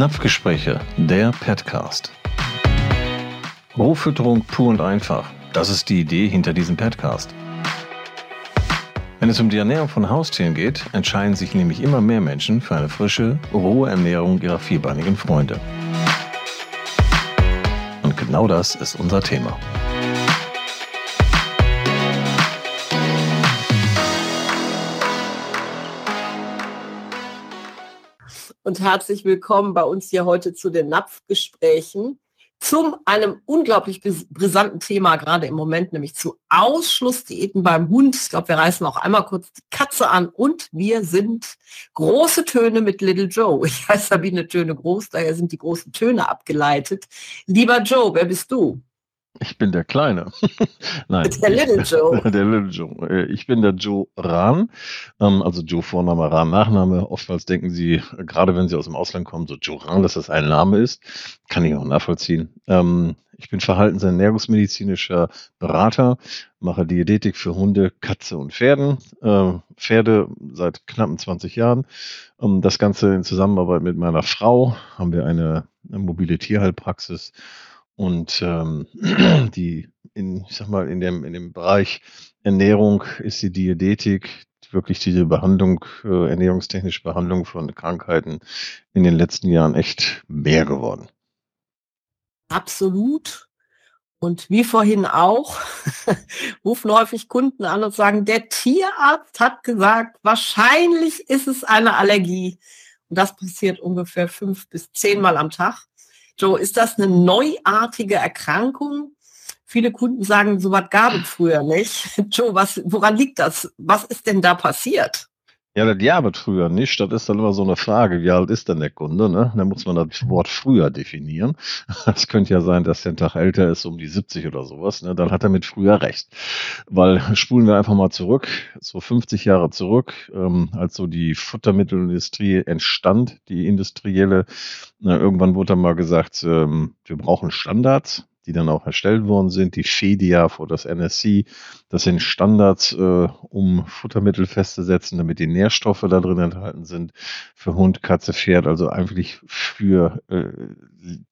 Napfgespräche, der Petcast. Rohfütterung pur und einfach. Das ist die Idee hinter diesem Petcast. Wenn es um die Ernährung von Haustieren geht, entscheiden sich nämlich immer mehr Menschen für eine frische, rohe Ernährung ihrer vierbeinigen Freunde. Und genau das ist unser Thema. Und herzlich willkommen bei uns hier heute zu den Napfgesprächen zum einem unglaublich brisanten Thema gerade im Moment, nämlich zu Ausschlussdiäten beim Hund. Ich glaube, wir reißen auch einmal kurz die Katze an und wir sind große Töne mit Little Joe. Ich heiße Sabine Töne Groß, daher sind die großen Töne abgeleitet. Lieber Joe, wer bist du? Ich bin der Kleine. Nein. Der Little Joe. Der Little Joe. Äh, ich bin der Joe Rahn. Ähm, also Joe Vorname, Rahn Nachname. Oftmals denken Sie, gerade wenn Sie aus dem Ausland kommen, so Joe Rahn, dass das ein Name ist. Kann ich auch nachvollziehen. Ähm, ich bin verhaltens- ernährungsmedizinischer Berater, mache Diätetik für Hunde, Katze und Pferden. Ähm, Pferde seit knappen 20 Jahren. Das Ganze in Zusammenarbeit mit meiner Frau haben wir eine, eine mobile Tierheilpraxis und ähm, die, in, ich sag mal, in dem, in dem Bereich Ernährung ist die Diätetik wirklich diese Behandlung, äh, ernährungstechnische Behandlung von Krankheiten in den letzten Jahren echt mehr geworden. Absolut. Und wie vorhin auch, rufen häufig Kunden an und sagen, der Tierarzt hat gesagt, wahrscheinlich ist es eine Allergie. Und das passiert ungefähr fünf bis zehnmal am Tag. Joe, ist das eine neuartige Erkrankung? Viele Kunden sagen, so was gab es früher nicht. Joe, was, woran liegt das? Was ist denn da passiert? Ja, das Jahr früher nicht. Das ist dann immer so eine Frage, wie alt ist denn der Kunde? Ne? Da muss man das Wort früher definieren. Es könnte ja sein, dass der Tag älter ist, um die 70 oder sowas. Ne? Dann hat er mit früher recht. Weil spulen wir einfach mal zurück, so 50 Jahre zurück, ähm, als so die Futtermittelindustrie entstand, die industrielle. Na, irgendwann wurde dann mal gesagt, ähm, wir brauchen Standards die dann auch erstellt worden sind, die FEDIAF oder das NSC. Das sind Standards, äh, um Futtermittel festzusetzen, damit die Nährstoffe da drin enthalten sind für Hund, Katze, Pferd, also eigentlich für äh,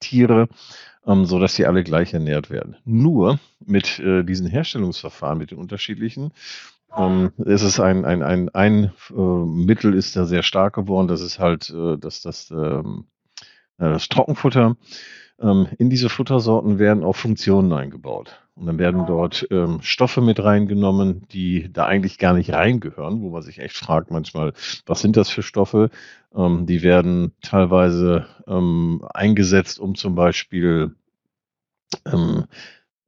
Tiere, ähm, so dass sie alle gleich ernährt werden. Nur mit äh, diesen Herstellungsverfahren, mit den unterschiedlichen, ähm, ist es ein, ein, ein, ein äh, Mittel ist da sehr stark geworden. Das ist halt äh, das, das, ähm, äh, das Trockenfutter. Ähm, in diese Futtersorten werden auch Funktionen eingebaut. Und dann werden dort ähm, Stoffe mit reingenommen, die da eigentlich gar nicht reingehören, wo man sich echt fragt manchmal, was sind das für Stoffe? Ähm, die werden teilweise ähm, eingesetzt, um zum Beispiel, ähm,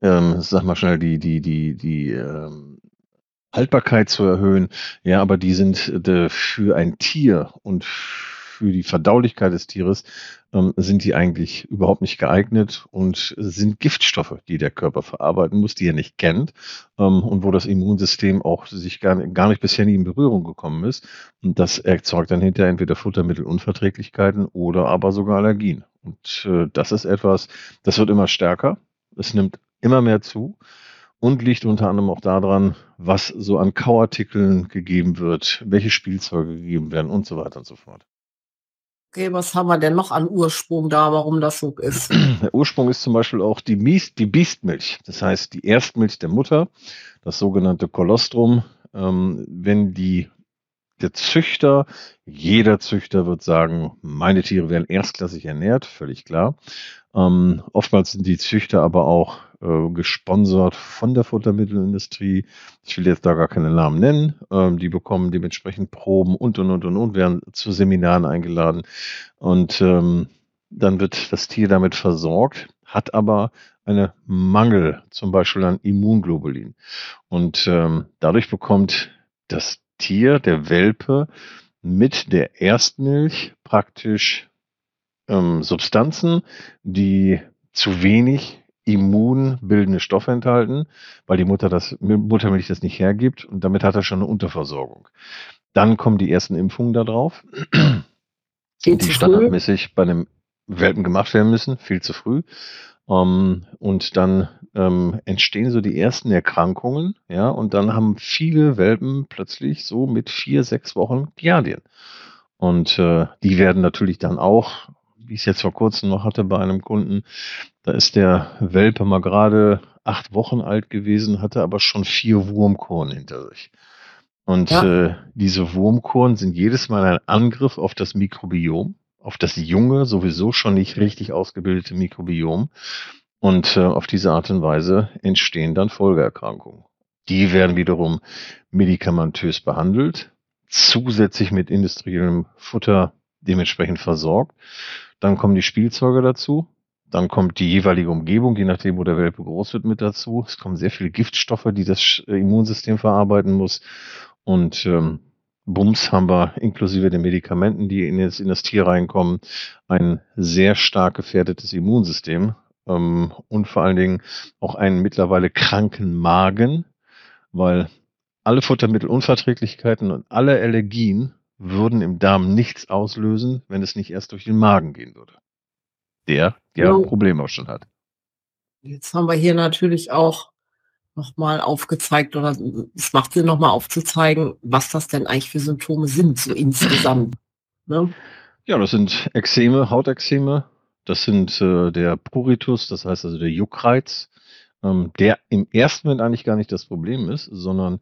ähm, sag mal schnell, die, die, die, die Haltbarkeit zu erhöhen. Ja, aber die sind äh, für ein Tier und für die Verdaulichkeit des Tieres ähm, sind die eigentlich überhaupt nicht geeignet und sind Giftstoffe, die der Körper verarbeiten muss, die er nicht kennt ähm, und wo das Immunsystem auch sich gar, gar nicht bisher nie in Berührung gekommen ist. Und das erzeugt dann hinterher entweder Futtermittelunverträglichkeiten oder aber sogar Allergien. Und äh, das ist etwas, das wird immer stärker. Es nimmt immer mehr zu und liegt unter anderem auch daran, was so an Kauartikeln gegeben wird, welche Spielzeuge gegeben werden und so weiter und so fort. Okay, was haben wir denn noch an Ursprung da, warum das so ist? Der Ursprung ist zum Beispiel auch die, Mies, die Biestmilch, das heißt die Erstmilch der Mutter, das sogenannte Kolostrum. Ähm, wenn die der Züchter, jeder Züchter wird sagen, meine Tiere werden erstklassig ernährt, völlig klar. Ähm, oftmals sind die Züchter aber auch äh, gesponsert von der Futtermittelindustrie. Ich will jetzt da gar keine Namen nennen. Ähm, die bekommen dementsprechend Proben und und und und und werden zu Seminaren eingeladen. Und ähm, dann wird das Tier damit versorgt, hat aber eine Mangel zum Beispiel an Immunglobulin. Und ähm, dadurch bekommt das Tier, der Welpe, mit der Erstmilch praktisch ähm, Substanzen, die zu wenig immunbildende Stoffe enthalten, weil die Mutter das, Muttermilch das nicht hergibt und damit hat er schon eine Unterversorgung. Dann kommen die ersten Impfungen da drauf, die standardmäßig bei einem Welpen gemacht werden müssen, viel zu früh. Um, ähm, und dann ähm, entstehen so die ersten Erkrankungen, ja, und dann haben viele Welpen plötzlich so mit vier, sechs Wochen Giardien. Und äh, die werden natürlich dann auch wie ich es jetzt vor kurzem noch hatte bei einem Kunden, da ist der Welpe mal gerade acht Wochen alt gewesen, hatte aber schon vier Wurmkorn hinter sich. Und Ja. äh, diese Wurmkorn sind jedes Mal ein Angriff auf das Mikrobiom, auf das junge, sowieso schon nicht richtig ausgebildete Mikrobiom. Und äh, auf diese Art und Weise entstehen dann Folgeerkrankungen. Die werden wiederum medikamentös behandelt, zusätzlich mit industriellem Futter dementsprechend versorgt. Dann kommen die Spielzeuge dazu. Dann kommt die jeweilige Umgebung, je nachdem, wo der Welpe groß wird, mit dazu. Es kommen sehr viele Giftstoffe, die das Sch- Immunsystem verarbeiten muss. Und ähm, Bums haben wir inklusive den Medikamenten, die in das, in das Tier reinkommen, ein sehr stark gefährdetes Immunsystem ähm, und vor allen Dingen auch einen mittlerweile kranken Magen, weil alle Futtermittelunverträglichkeiten und alle Allergien würden im Darm nichts auslösen, wenn es nicht erst durch den Magen gehen würde. Der ja Jo. ein Problem auch schon hat. Jetzt haben wir hier natürlich auch nochmal aufgezeigt, oder es macht Sinn, nochmal aufzuzeigen, was das denn eigentlich für Symptome sind, so insgesamt. Ne? Ja, das sind Ekzeme, Hautexzeme. Das sind äh, der Pruritus, das heißt also der Juckreiz, ähm, der im ersten Moment eigentlich gar nicht das Problem ist, sondern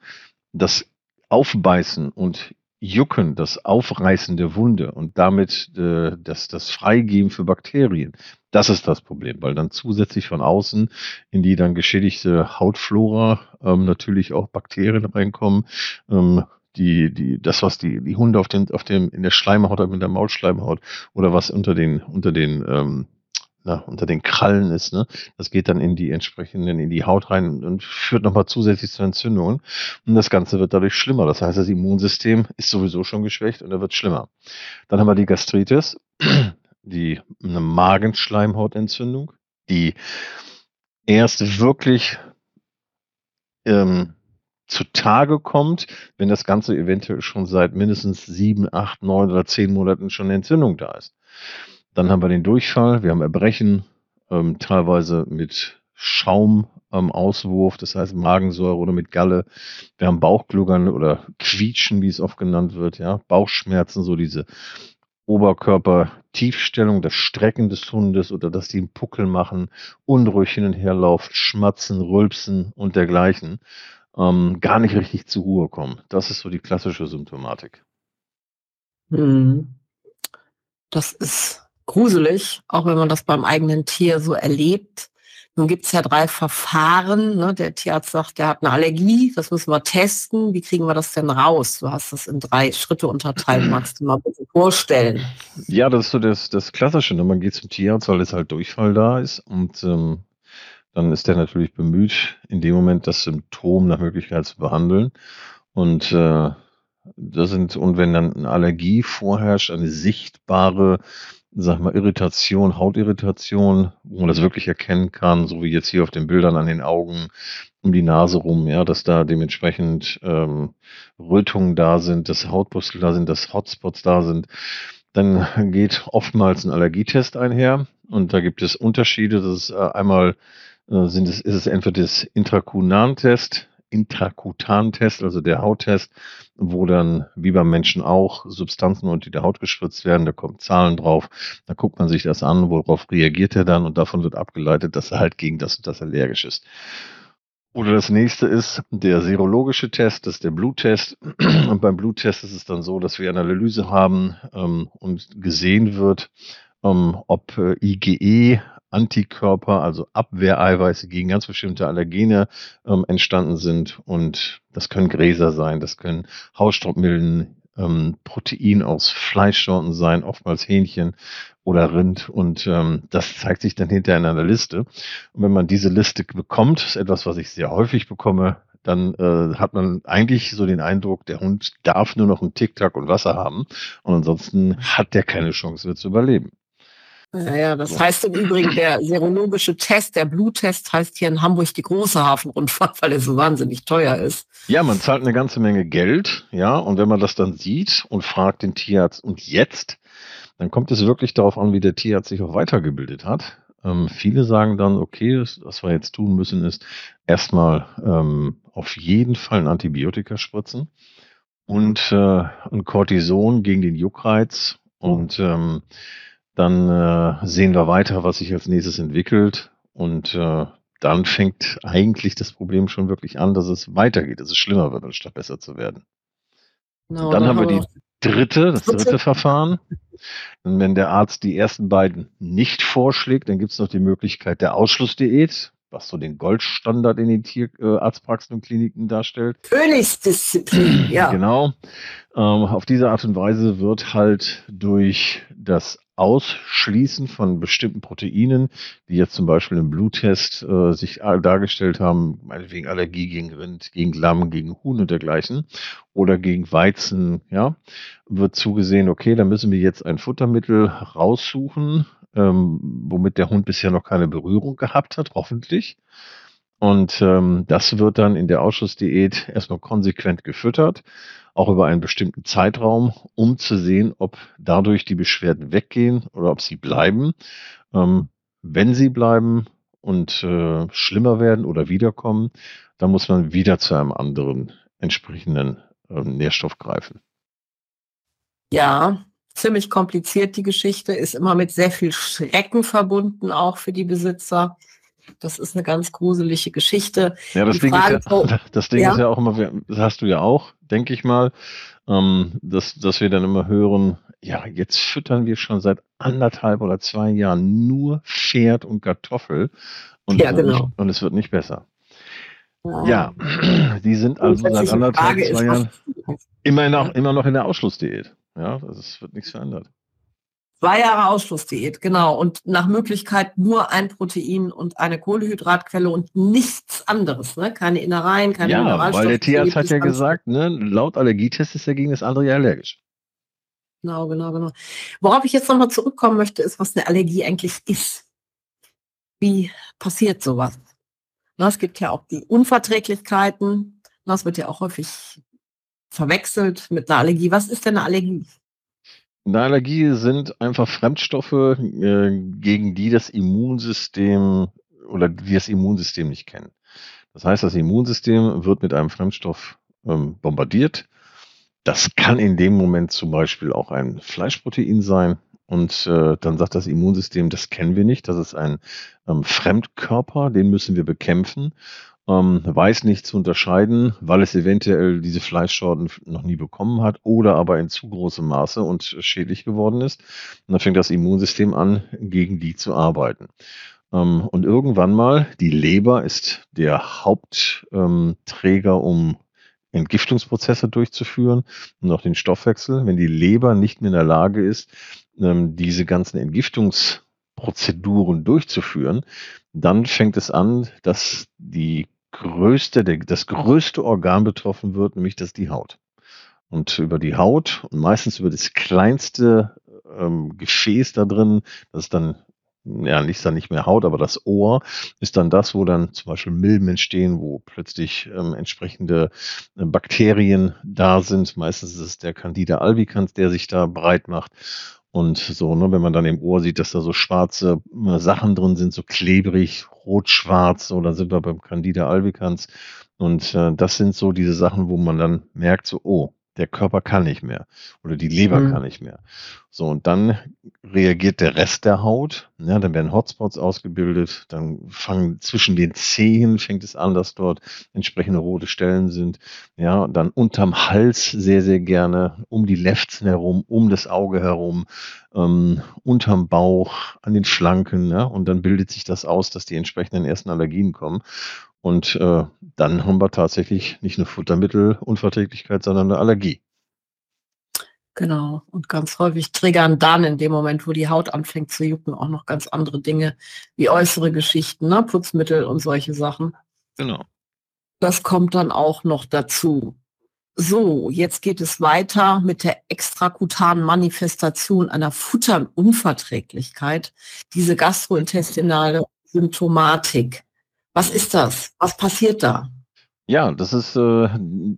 das Aufbeißen und Jucken, das Aufreißen der Wunde und damit äh, das, das Freigeben für Bakterien. Das ist das Problem, weil dann zusätzlich von außen in die dann geschädigte Hautflora ähm, natürlich auch Bakterien reinkommen. Ähm, die, die, das, was die, die Hunde auf dem, auf dem, in der Schleimhaut, in der Maulschleimhaut oder was unter den, unter den, ähm, na, unter den Krallen ist, ne? Das geht dann in die entsprechenden, in die Haut rein und, führt nochmal zusätzlich zu Entzündungen. Und das Ganze wird dadurch schlimmer. Das heißt, das Immunsystem ist sowieso schon geschwächt und er wird schlimmer. Dann haben wir die Gastritis, die eine Magenschleimhautentzündung, die erst wirklich ähm, zutage kommt, wenn das Ganze eventuell schon seit mindestens sieben, acht, neun oder zehn Monaten schon eine Entzündung da ist. Dann haben wir den Durchfall, wir haben Erbrechen, ähm, teilweise mit Schaumauswurf, das heißt Magensäure oder mit Galle. Wir haben Bauchgluckern oder Quietschen, wie es oft genannt wird, ja, Bauchschmerzen, so diese Oberkörpertiefstellung, das Strecken des Hundes oder dass die einen Puckel machen, unruhig hin und her laufen, schmatzen, rülpsen und dergleichen, ähm, gar nicht richtig zur Ruhe kommen. Das ist so die klassische Symptomatik. Hm. Das ist gruselig, auch wenn man das beim eigenen Tier so erlebt. Nun gibt's ja drei Verfahren. Ne? Der Tierarzt sagt, der hat eine Allergie, das müssen wir testen. Wie kriegen wir das denn raus? Du hast das in drei Schritte unterteilt. Magst du mal bitte vorstellen? Ja, das ist so das, das Klassische. Ne? Man geht zum Tierarzt, weil es halt Durchfall da ist und ähm, dann ist der natürlich bemüht, in dem Moment das Symptom nach Möglichkeit zu behandeln. Und äh, das sind, und wenn dann eine Allergie vorherrscht, eine sichtbare, sag mal, Irritation, Hautirritation, wo man das wirklich erkennen kann, so wie jetzt hier auf den Bildern an den Augen, um die Nase rum, ja, dass da dementsprechend ähm, Rötungen da sind, dass Hautpustel da sind, dass Hotspots da sind, dann geht oftmals ein Allergietest einher und da gibt es Unterschiede. Das ist äh, einmal äh, sind es, ist es entweder das Intrakunan-Test, Intrakutan-Test, also der Hauttest, wo dann, wie beim Menschen auch, Substanzen unter die Haut gespritzt werden, da kommen Zahlen drauf, da guckt man sich das an, worauf reagiert er dann und davon wird abgeleitet, dass er halt gegen das und das allergisch ist. Oder das nächste ist der serologische Test, das ist der Bluttest. Und beim Bluttest ist es dann so, dass wir eine Analyse haben ähm, und gesehen wird, ähm, ob äh, IgE Antikörper, also Abwehreiweiße gegen ganz bestimmte Allergene ähm, entstanden sind. Und das können Gräser sein, das können Hausstaubmilben, ähm, Protein aus Fleischsorten sein, oftmals Hähnchen oder Rind. Und ähm, das zeigt sich dann hinterher in einer Liste. Und wenn man diese Liste bekommt, ist etwas, was ich sehr häufig bekomme, dann äh, hat man eigentlich so den Eindruck, der Hund darf nur noch einen Tic-Tac und Wasser haben. Und ansonsten hat der keine Chance mehr zu überleben. Ja, ja, das heißt im Übrigen, der serologische Test, der Bluttest heißt hier in Hamburg die große Hafenrundfahrt, weil er so wahnsinnig teuer ist. Ja, man zahlt eine ganze Menge Geld, ja, und wenn man das dann sieht und fragt den Tierarzt, und jetzt, dann kommt es wirklich darauf an, wie der Tierarzt sich auch weitergebildet hat. Ähm, viele sagen dann, okay, was wir jetzt tun müssen, ist erstmal ähm, auf jeden Fall ein Antibiotika spritzen und äh, ein Cortison gegen den Juckreiz und ähm, Dann äh, sehen wir weiter, was sich als nächstes entwickelt. Und äh, dann fängt eigentlich das Problem schon wirklich an, dass es weitergeht, dass es schlimmer wird, anstatt besser zu werden. Genau, dann, dann haben wir die dritte, das dritte Verfahren. Und wenn der Arzt die ersten beiden nicht vorschlägt, dann gibt es noch die Möglichkeit der Ausschlussdiät, was so den Goldstandard in den Tierarztpraxen und Kliniken darstellt. Königsdisziplin, ja. Genau. Ähm, auf diese Art und Weise wird halt durch das Ausschließen von bestimmten Proteinen, die jetzt zum Beispiel im Bluttest äh, sich dargestellt haben, meinetwegen Allergie gegen Rind, gegen Lamm, gegen Huhn und dergleichen oder gegen Weizen, ja, wird zugesehen, okay, da müssen wir jetzt ein Futtermittel raussuchen, ähm, womit der Hund bisher noch keine Berührung gehabt hat, hoffentlich. Und ähm, das wird dann in der Ausschussdiät erstmal konsequent gefüttert auch über einen bestimmten Zeitraum, um zu sehen, ob dadurch die Beschwerden weggehen oder ob sie bleiben. Ähm, wenn sie bleiben und äh, schlimmer werden oder wiederkommen, dann muss man wieder zu einem anderen entsprechenden äh, Nährstoff greifen. Ja, ziemlich kompliziert die Geschichte, ist immer mit sehr viel Schrecken verbunden, auch für die Besitzer. Das ist eine ganz gruselige Geschichte. Ja, das Ding, Frage, ist, ja, das Ding ja? ist ja auch immer, das hast du ja auch, denke ich mal, ähm, dass, dass wir dann immer hören, ja, jetzt füttern wir schon seit anderthalb oder zwei Jahren nur Pferd und Kartoffel und, ja, genau. und es wird nicht besser. Ja, ja die sind also seit anderthalb, zwei Jahren immer noch, immer noch in der Ausschlussdiät. Ja, also es wird nichts verändert. Zwei Jahre Ausschlussdiät, genau. Und nach Möglichkeit nur ein Protein und eine Kohlehydratquelle und nichts anderes. Ne? Keine Innereien, keine ja, Mineralstoffe. Weil der Tierarzt hat ja gesagt, ne, laut Allergietest ist er gegen das andere ja allergisch. Genau, genau, genau. Worauf ich jetzt nochmal zurückkommen möchte, ist, was eine Allergie eigentlich ist. Wie passiert sowas? Na, es gibt ja auch die Unverträglichkeiten. Das wird ja auch häufig verwechselt mit einer Allergie. Was ist denn eine Allergie? Eine Allergie sind einfach Fremdstoffe, äh, gegen die das Immunsystem oder die das Immunsystem nicht kennen. Das heißt, das Immunsystem wird mit einem Fremdstoff ähm, bombardiert. Das kann in dem Moment zum Beispiel auch ein Fleischprotein sein. Und äh, dann sagt das Immunsystem, das kennen wir nicht, das ist ein ähm, Fremdkörper, den müssen wir bekämpfen ähm, weiß nicht zu unterscheiden, weil es eventuell diese Fleischsorten noch nie bekommen hat oder aber in zu großem Maße und schädlich geworden ist. Und dann fängt das Immunsystem an, gegen die zu arbeiten. Ähm, und irgendwann mal, die Leber ist der Hauptträger, ähm, um Entgiftungsprozesse durchzuführen und auch den Stoffwechsel. Wenn die Leber nicht mehr in der Lage ist, ähm, diese ganzen Entgiftungsprozeduren durchzuführen, dann fängt es an, dass die größte, das größte Organ betroffen wird, nämlich das die Haut. Und über die Haut und meistens über das kleinste ähm, Gefäß da drin, das ist dann, ja, nicht dann nicht mehr Haut, aber das Ohr ist dann das, wo dann zum Beispiel Milben entstehen, wo plötzlich ähm, entsprechende äh, Bakterien da sind. Meistens ist es der Candida albicans, der sich da breit macht. Und so, ne, wenn man dann im Ohr sieht, dass da so schwarze äh, Sachen drin sind, so klebrig, rot-schwarz, so, dann sind wir beim Candida albicans. Und äh, das sind so diese Sachen, wo man dann merkt, so, oh, der Körper kann nicht mehr oder die Leber mhm. kann nicht mehr. So, und dann reagiert der Rest der Haut, ja, dann werden Hotspots ausgebildet, dann fangen zwischen den Zehen fängt es an, dass dort entsprechende rote Stellen sind, ja, dann unterm Hals sehr, sehr gerne, um die Lefzen herum, um das Auge herum, ähm, unterm Bauch, an den Flanken, ja, und dann bildet sich das aus, dass die entsprechenden ersten Allergien kommen. Und äh, dann haben wir tatsächlich nicht eine Futtermittelunverträglichkeit, sondern eine Allergie. Genau. Und ganz häufig triggern dann in dem Moment, wo die Haut anfängt zu jucken, auch noch ganz andere Dinge wie äußere Geschichten, ne? Putzmittel und solche Sachen. Genau. Das kommt dann auch noch dazu. So, jetzt geht es weiter mit der extrakutanen Manifestation einer Futterunverträglichkeit, diese gastrointestinale Symptomatik. Was ist das? Was passiert da? Ja, das ist äh,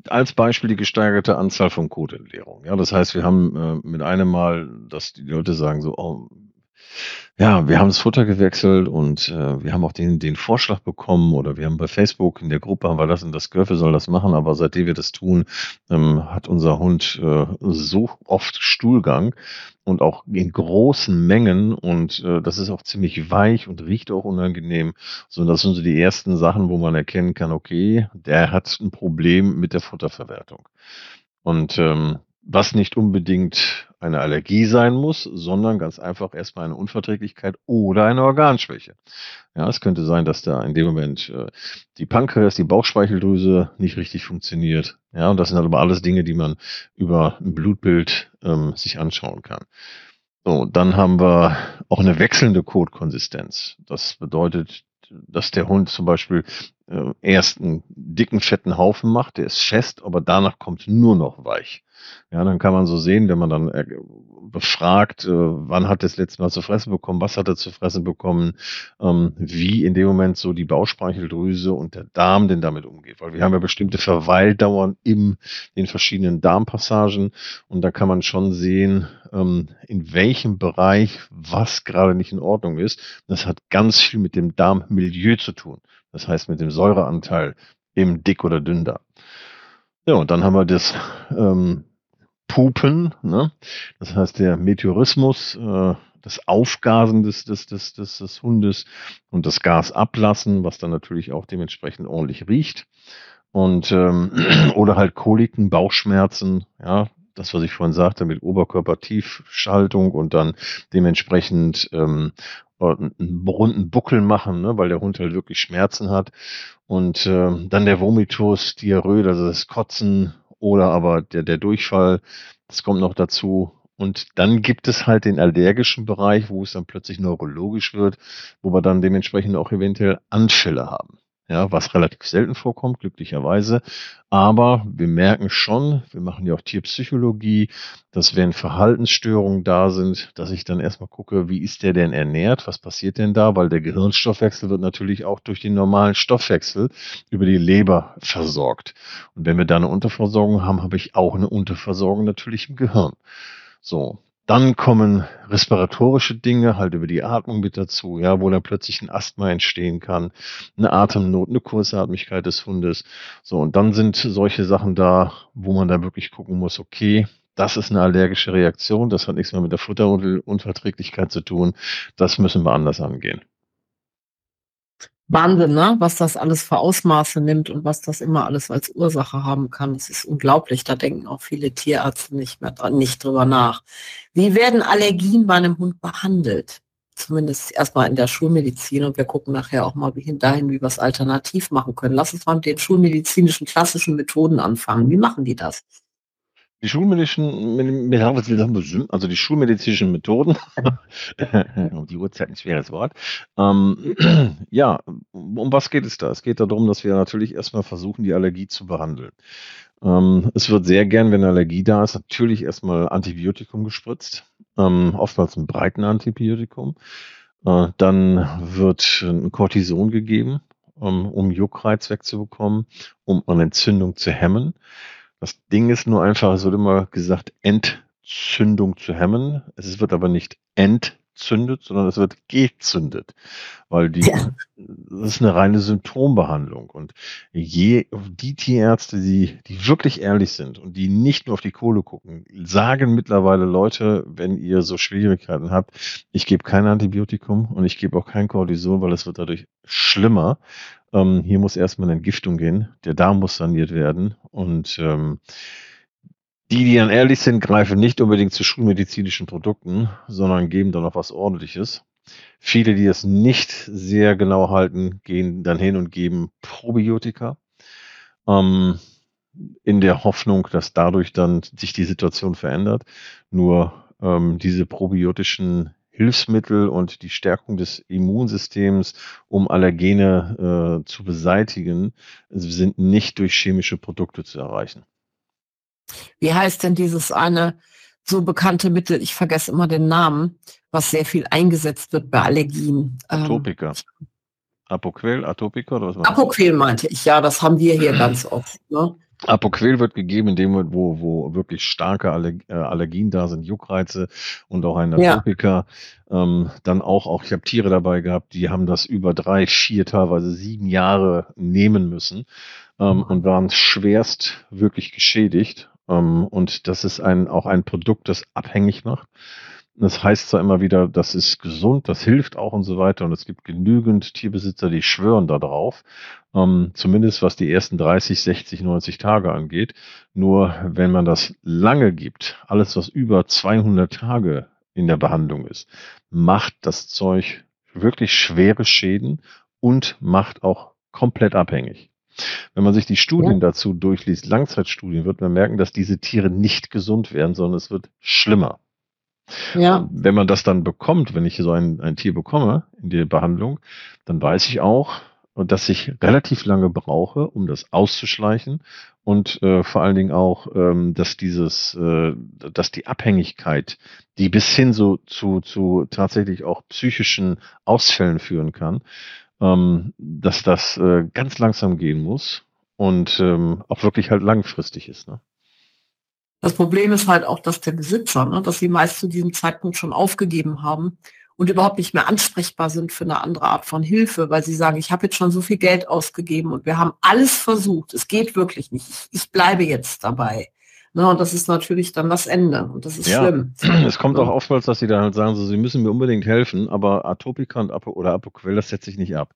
als Beispiel die gesteigerte Anzahl von Kotentleerungen. Ja, das heißt, wir haben äh, mit einem Mal, dass die Leute sagen so, oh, Ja, wir haben das Futter gewechselt und, äh, wir haben auch den den Vorschlag bekommen oder wir haben bei Facebook in der Gruppe haben wir das und das wir sollen das machen, aber seitdem wir das tun, ähm, hat unser Hund, äh, so oft Stuhlgang und auch in großen Mengen und, äh, das ist auch ziemlich weich und riecht auch unangenehm. So, das sind so die ersten Sachen, wo man erkennen kann, okay, der hat ein Problem mit der Futterverwertung. Und, ähm, was nicht unbedingt eine Allergie sein muss, sondern ganz einfach erstmal eine Unverträglichkeit oder eine Organschwäche. Ja, es könnte sein, dass da in dem Moment äh, die Pankreas, die Bauchspeicheldrüse nicht richtig funktioniert. Ja, und das sind halt aber alles Dinge, die man über ein Blutbild ähm, sich anschauen kann. So, dann haben wir auch eine wechselnde Kotkonsistenz. Das bedeutet, dass der Hund zum Beispiel äh, erst einen dicken, fetten Haufen macht, der ist fest, aber danach kommt nur noch weich. Ja, dann kann man so sehen, wenn man dann äh, befragt, äh, wann hat das letzte Mal zu fressen bekommen, was hat er zu fressen bekommen, ähm, wie in dem Moment so die Bauchspeicheldrüse und der Darm denn damit umgeht. Weil wir haben ja bestimmte Verweildauern in den verschiedenen Darmpassagen und da kann man schon sehen, ähm, in welchem Bereich was gerade nicht in Ordnung ist. Das hat ganz viel mit dem Darmmilieu zu tun. Das heißt mit dem Säureanteil im Dick- oder Dünndarm. Ja, und dann haben wir das ähm, Pupen, ne? das heißt der Meteorismus, äh, das Aufgasen des, des, des, des, des Hundes und das Gas ablassen, was dann natürlich auch dementsprechend ordentlich riecht. Und ähm, oder halt Koliken, Bauchschmerzen, ja, das, was ich vorhin sagte, mit Oberkörpertiefschaltung und dann dementsprechend ähm, einen runden Buckel machen, ne, weil der Hund halt wirklich Schmerzen hat. Und äh, dann der Vomitus, Diarrhoe, also das Kotzen oder aber der, der Durchfall, das kommt noch dazu. Und dann gibt es halt den allergischen Bereich, wo es dann plötzlich neurologisch wird, wo wir dann dementsprechend auch eventuell Anfälle haben ja, was relativ selten vorkommt, glücklicherweise. Aber wir merken schon, wir machen ja auch Tierpsychologie, dass wenn Verhaltensstörungen da sind, dass ich dann erstmal gucke, wie ist der denn ernährt, was passiert denn da, weil der Gehirnstoffwechsel wird natürlich auch durch den normalen Stoffwechsel über die Leber versorgt. Und wenn wir da eine Unterversorgung haben, habe ich auch eine Unterversorgung natürlich im Gehirn. So, dann kommen respiratorische Dinge halt über die Atmung mit dazu, ja, wo dann plötzlich ein Asthma entstehen kann, eine Atemnot, eine Kurzatmigkeit des Hundes. So, und dann sind solche Sachen da, wo man da wirklich gucken muss, okay, das ist eine allergische Reaktion, das hat nichts mehr mit der Futterunverträglichkeit zu tun, das müssen wir anders angehen. Wahnsinn, ne? was das alles für Ausmaße nimmt und was das immer alles als Ursache haben kann. Das ist unglaublich. Da denken auch viele Tierärzte nicht mehr dran, nicht drüber nach. Wie werden Allergien bei einem Hund behandelt? Zumindest erstmal in der Schulmedizin und wir gucken nachher auch mal hin dahin, wie wir es alternativ machen können. Lass uns mal mit den schulmedizinischen klassischen Methoden anfangen. Wie machen die das? Die schulmedizinischen, also die schulmedizinischen Methoden, um die Uhrzeit ein schweres Wort. Ähm, ja, um was geht es da? Es geht darum, dass wir natürlich erstmal versuchen, die Allergie zu behandeln. Ähm, es wird sehr gern, wenn eine Allergie da ist, natürlich erstmal Antibiotikum gespritzt, ähm, oftmals ein breiten Antibiotikum. Äh, dann wird ein Cortison gegeben, um, um Juckreiz wegzubekommen, um eine Entzündung zu hemmen. Das Ding ist nur einfach, es wird immer gesagt, Entzündung zu hemmen. Es wird aber nicht entzündet, sondern es wird gezündet, weil die, ja. das ist eine reine Symptombehandlung. Und je, die Tierärzte, die, die wirklich ehrlich sind und die nicht nur auf die Kohle gucken, sagen mittlerweile Leute, wenn ihr so Schwierigkeiten habt, ich gebe kein Antibiotikum und ich gebe auch kein Cortison, weil es wird dadurch schlimmer. Ähm, hier muss erstmal eine Entgiftung gehen. Der Darm muss saniert werden. Und ähm, die, die dann ehrlich sind, greifen nicht unbedingt zu schulmedizinischen Produkten, sondern geben dann noch was Ordentliches. Viele, die das nicht sehr genau halten, gehen dann hin und geben Probiotika. Ähm, in der Hoffnung, dass dadurch dann sich die Situation verändert. Nur ähm, diese probiotischen Hilfsmittel und die Stärkung des Immunsystems, um Allergene äh, zu beseitigen, sind nicht durch chemische Produkte zu erreichen. Wie heißt denn dieses eine so bekannte Mittel, ich vergesse immer den Namen, was sehr viel eingesetzt wird bei Allergien? Ähm, Atopika. Ähm, Apoquel, Atopika oder was Apoquel meinte ich, ja, das haben wir hier ganz oft. Ne? Apoquel wird gegeben in dem Moment, wo, wo wirklich starke äh, Allergien da sind, Juckreize und auch ein Ja. Atopika. Ähm, dann auch, auch ich habe Tiere dabei gehabt, die haben das über drei, vier, teilweise sieben Jahre nehmen müssen ähm, und waren schwerst wirklich geschädigt. Ähm, und das ist ein, auch ein Produkt, das abhängig macht. Das heißt zwar immer wieder, das ist gesund, das hilft auch und so weiter. Und es gibt genügend Tierbesitzer, die schwören da drauf. Ähm, zumindest was die ersten 30, 60, 90 Tage angeht. Nur wenn man das lange gibt, alles was über 200 Tage in der Behandlung ist, macht das Zeug wirklich schwere Schäden und macht auch komplett abhängig. Wenn man sich die Studien Ja. dazu durchliest, Langzeitstudien, wird man merken, dass diese Tiere nicht gesund werden, sondern es wird schlimmer. Ja. Wenn man das dann bekommt, wenn ich so ein, ein Tier bekomme in der Behandlung, dann weiß ich auch, dass ich relativ lange brauche, um das auszuschleichen und äh, vor allen Dingen auch, ähm, dass dieses, äh, dass die Abhängigkeit, die bis hin so zu, zu tatsächlich auch psychischen Ausfällen führen kann, ähm, dass das äh, ganz langsam gehen muss und ähm, auch wirklich halt langfristig ist. Ne? Das Problem ist halt auch, dass der Besitzer, ne, dass sie meist zu diesem Zeitpunkt schon aufgegeben haben und überhaupt nicht mehr ansprechbar sind für eine andere Art von Hilfe, weil sie sagen, ich habe jetzt schon so viel Geld ausgegeben und wir haben alles versucht. Es geht wirklich nicht. Ich, ich bleibe jetzt dabei. Ne, und das ist natürlich dann das Ende und das ist Ja, schlimm. es kommt auch oftmals, dass sie dann halt sagen, so, sie müssen mir unbedingt helfen, aber Atopika und Apo oder Apoquel, das setze ich nicht ab.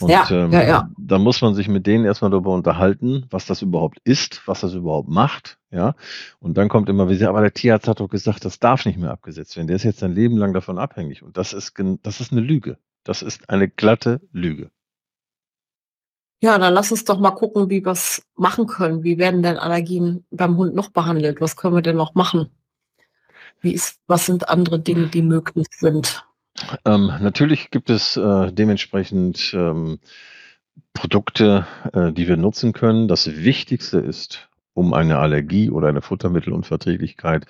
Und Ja, ähm, ja, ja. da muss man sich mit denen erstmal darüber unterhalten, was das überhaupt ist, was das überhaupt macht, ja. Und dann kommt immer wieder, aber der Tierarzt hat doch gesagt, das darf nicht mehr abgesetzt werden. Der ist jetzt sein Leben lang davon abhängig. Und das ist, das ist eine Lüge. Das ist eine glatte Lüge. Ja, dann lass uns doch mal gucken, wie wir es machen können. Wie werden denn Allergien beim Hund noch behandelt? Was können wir denn noch machen? Wie ist, was sind andere Dinge, die möglich sind? Ähm, natürlich gibt es äh, dementsprechend ähm, Produkte, äh, die wir nutzen können. Das Wichtigste ist, um eine Allergie oder eine Futtermittelunverträglichkeit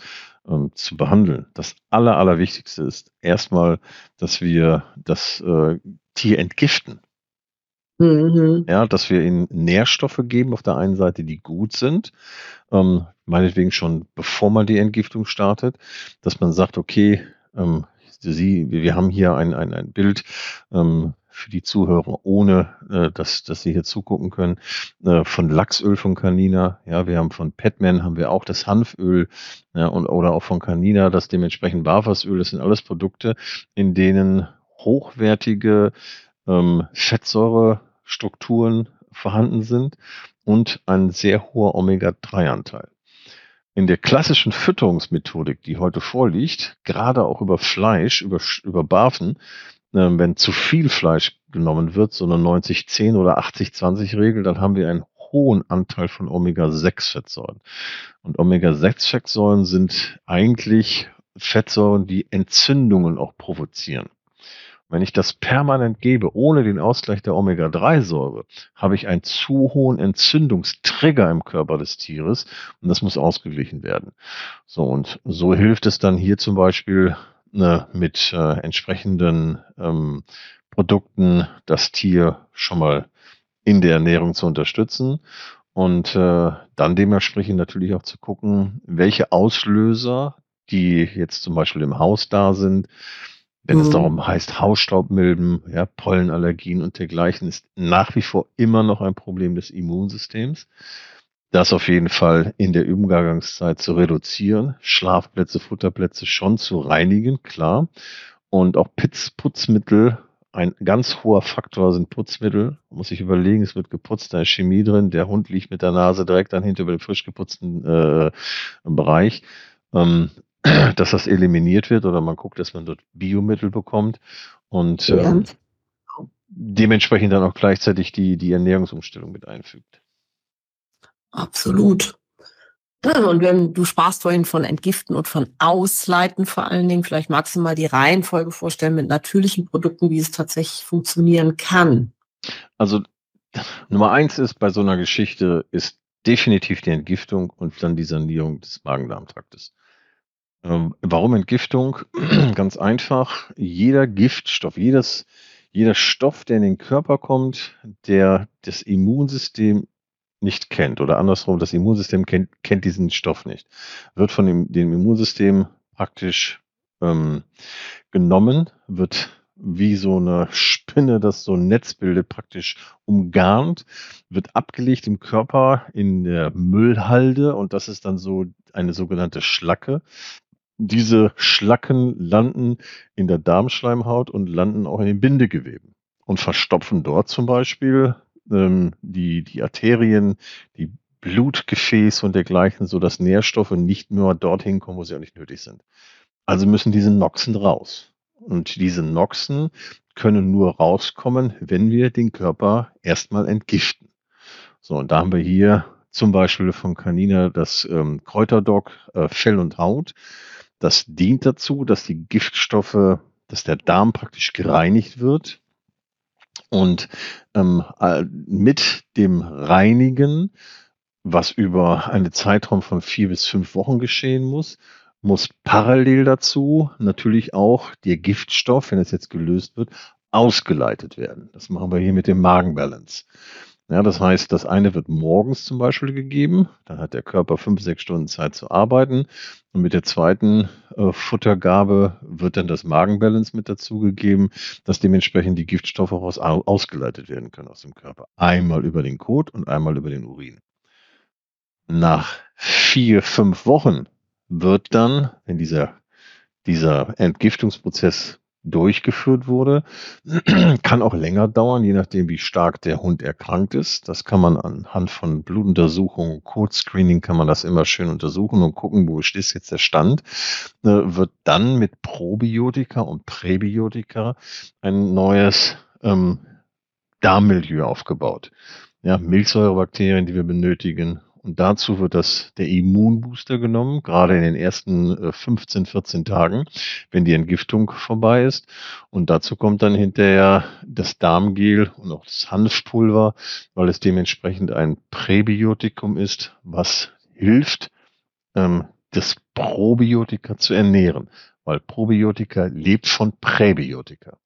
ähm, zu behandeln. Das Aller, Allerwichtigste ist erstmal, dass wir das äh, Tier entgiften. Mhm. Ja, dass wir ihnen Nährstoffe geben auf der einen Seite, die gut sind, ähm, meinetwegen schon bevor man die Entgiftung startet, dass man sagt, okay, ähm, Sie, wir haben hier ein, ein, ein Bild ähm, für die Zuhörer, ohne äh, dass, dass sie hier zugucken können, äh, von Lachsöl von Canina. Ja, wir haben von Petman haben wir auch das Hanföl ja, und, oder auch von Canina das dementsprechend Barfasöl. Das sind alles Produkte, in denen hochwertige ähm, Fettsäurestrukturen vorhanden sind und ein sehr hoher Omega-3-Anteil. In der klassischen Fütterungsmethodik, die heute vorliegt, gerade auch über Fleisch, über, über Barfen, äh, wenn zu viel Fleisch genommen wird, so eine 90-10 oder 80-20-Regel, dann haben wir einen hohen Anteil von Omega-6-Fettsäuren. Und Omega-6-Fettsäuren sind eigentlich Fettsäuren, die Entzündungen auch provozieren. Wenn ich das permanent gebe, ohne den Ausgleich der Omega-3-Säure, habe ich einen zu hohen Entzündungstrigger im Körper des Tieres und das muss ausgeglichen werden. So, und so hilft es dann hier zum Beispiel ne, mit äh, entsprechenden ähm, Produkten das Tier schon mal in der Ernährung zu unterstützen und äh, dann dementsprechend natürlich auch zu gucken, welche Auslöser, die jetzt zum Beispiel im Haus da sind, wenn es Mhm. darum heißt, Hausstaubmilben, ja, Pollenallergien und dergleichen, ist nach wie vor immer noch ein Problem des Immunsystems. Das auf jeden Fall in der Übergangszeit zu reduzieren, Schlafplätze, Futterplätze schon zu reinigen, klar. Und auch Putz, Putzmittel, ein ganz hoher Faktor sind Putzmittel. Man muss sich überlegen, es wird geputzt, da ist Chemie drin, der Hund liegt mit der Nase direkt dann hinter über den frisch geputzten äh, Bereich. Ähm, dass das eliminiert wird oder man guckt, dass man dort Biomittel bekommt und Ja. ähm, dementsprechend dann auch gleichzeitig die, die Ernährungsumstellung mit einfügt. Absolut. Und wenn du sprachst vorhin von Entgiften und von Ausleiten vor allen Dingen, vielleicht magst du mal die Reihenfolge vorstellen mit natürlichen Produkten, wie es tatsächlich funktionieren kann. Also Nummer eins ist bei so einer Geschichte ist definitiv die Entgiftung und dann die Sanierung des Magen-Darm-Traktes. Ähm, warum Entgiftung? Ganz einfach. Jeder Giftstoff, jedes, jeder Stoff, der in den Körper kommt, der das Immunsystem nicht kennt oder andersrum, das Immunsystem kennt, kennt diesen Stoff nicht, wird von dem, dem Immunsystem praktisch ähm, genommen, wird wie so eine Spinne, das so ein Netz bildet, praktisch umgarnt, wird abgelegt im Körper in der Müllhalde und das ist dann so eine sogenannte Schlacke. Diese Schlacken landen in der Darmschleimhaut und landen auch in den Bindegeweben und verstopfen dort zum Beispiel ähm, die, die Arterien, die Blutgefäße und dergleichen, sodass Nährstoffe nicht nur dorthin kommen, wo sie auch nicht nötig sind. Also müssen diese Noxen raus. Und diese Noxen können nur rauskommen, wenn wir den Körper erstmal entgiften. So, und da haben wir hier zum Beispiel von Canina das ähm, Kräuterdock äh, Fell und Haut. Das dient dazu, dass die Giftstoffe, dass der Darm praktisch gereinigt wird. Und ähm, mit dem Reinigen, was über einen Zeitraum von vier bis fünf Wochen geschehen muss, muss parallel dazu natürlich auch der Giftstoff, wenn es jetzt gelöst wird, ausgeleitet werden. Das machen wir hier mit dem Magenbalance. Ja, das heißt, das eine wird morgens zum Beispiel gegeben, dann hat der Körper fünf, sechs Stunden Zeit zu arbeiten. Und mit der zweiten äh, Futtergabe wird dann das Magenbalance mit dazugegeben, dass dementsprechend die Giftstoffe aus, ausgeleitet werden können aus dem Körper. Einmal über den Kot und einmal über den Urin. Nach vier, fünf Wochen wird dann, wenn dieser, dieser Entgiftungsprozess durchgeführt wurde, kann auch länger dauern, je nachdem, wie stark der Hund erkrankt ist. Das kann man anhand von Blutuntersuchungen, Code-Screening kann man das immer schön untersuchen und gucken, wo ist jetzt der Stand. Äh, wird dann mit Probiotika und Präbiotika ein neues ähm, Darmmilieu aufgebaut. Ja, Milchsäurebakterien, die wir benötigen, und dazu wird das, der Immunbooster genommen, gerade in den ersten 15, äh, 14 Tagen, wenn die Entgiftung vorbei ist. Und dazu kommt dann hinterher das Darmgel und auch das Hanfpulver, weil es dementsprechend ein Präbiotikum ist, was hilft, ähm, das Probiotika zu ernähren, weil Probiotika lebt von Präbiotika.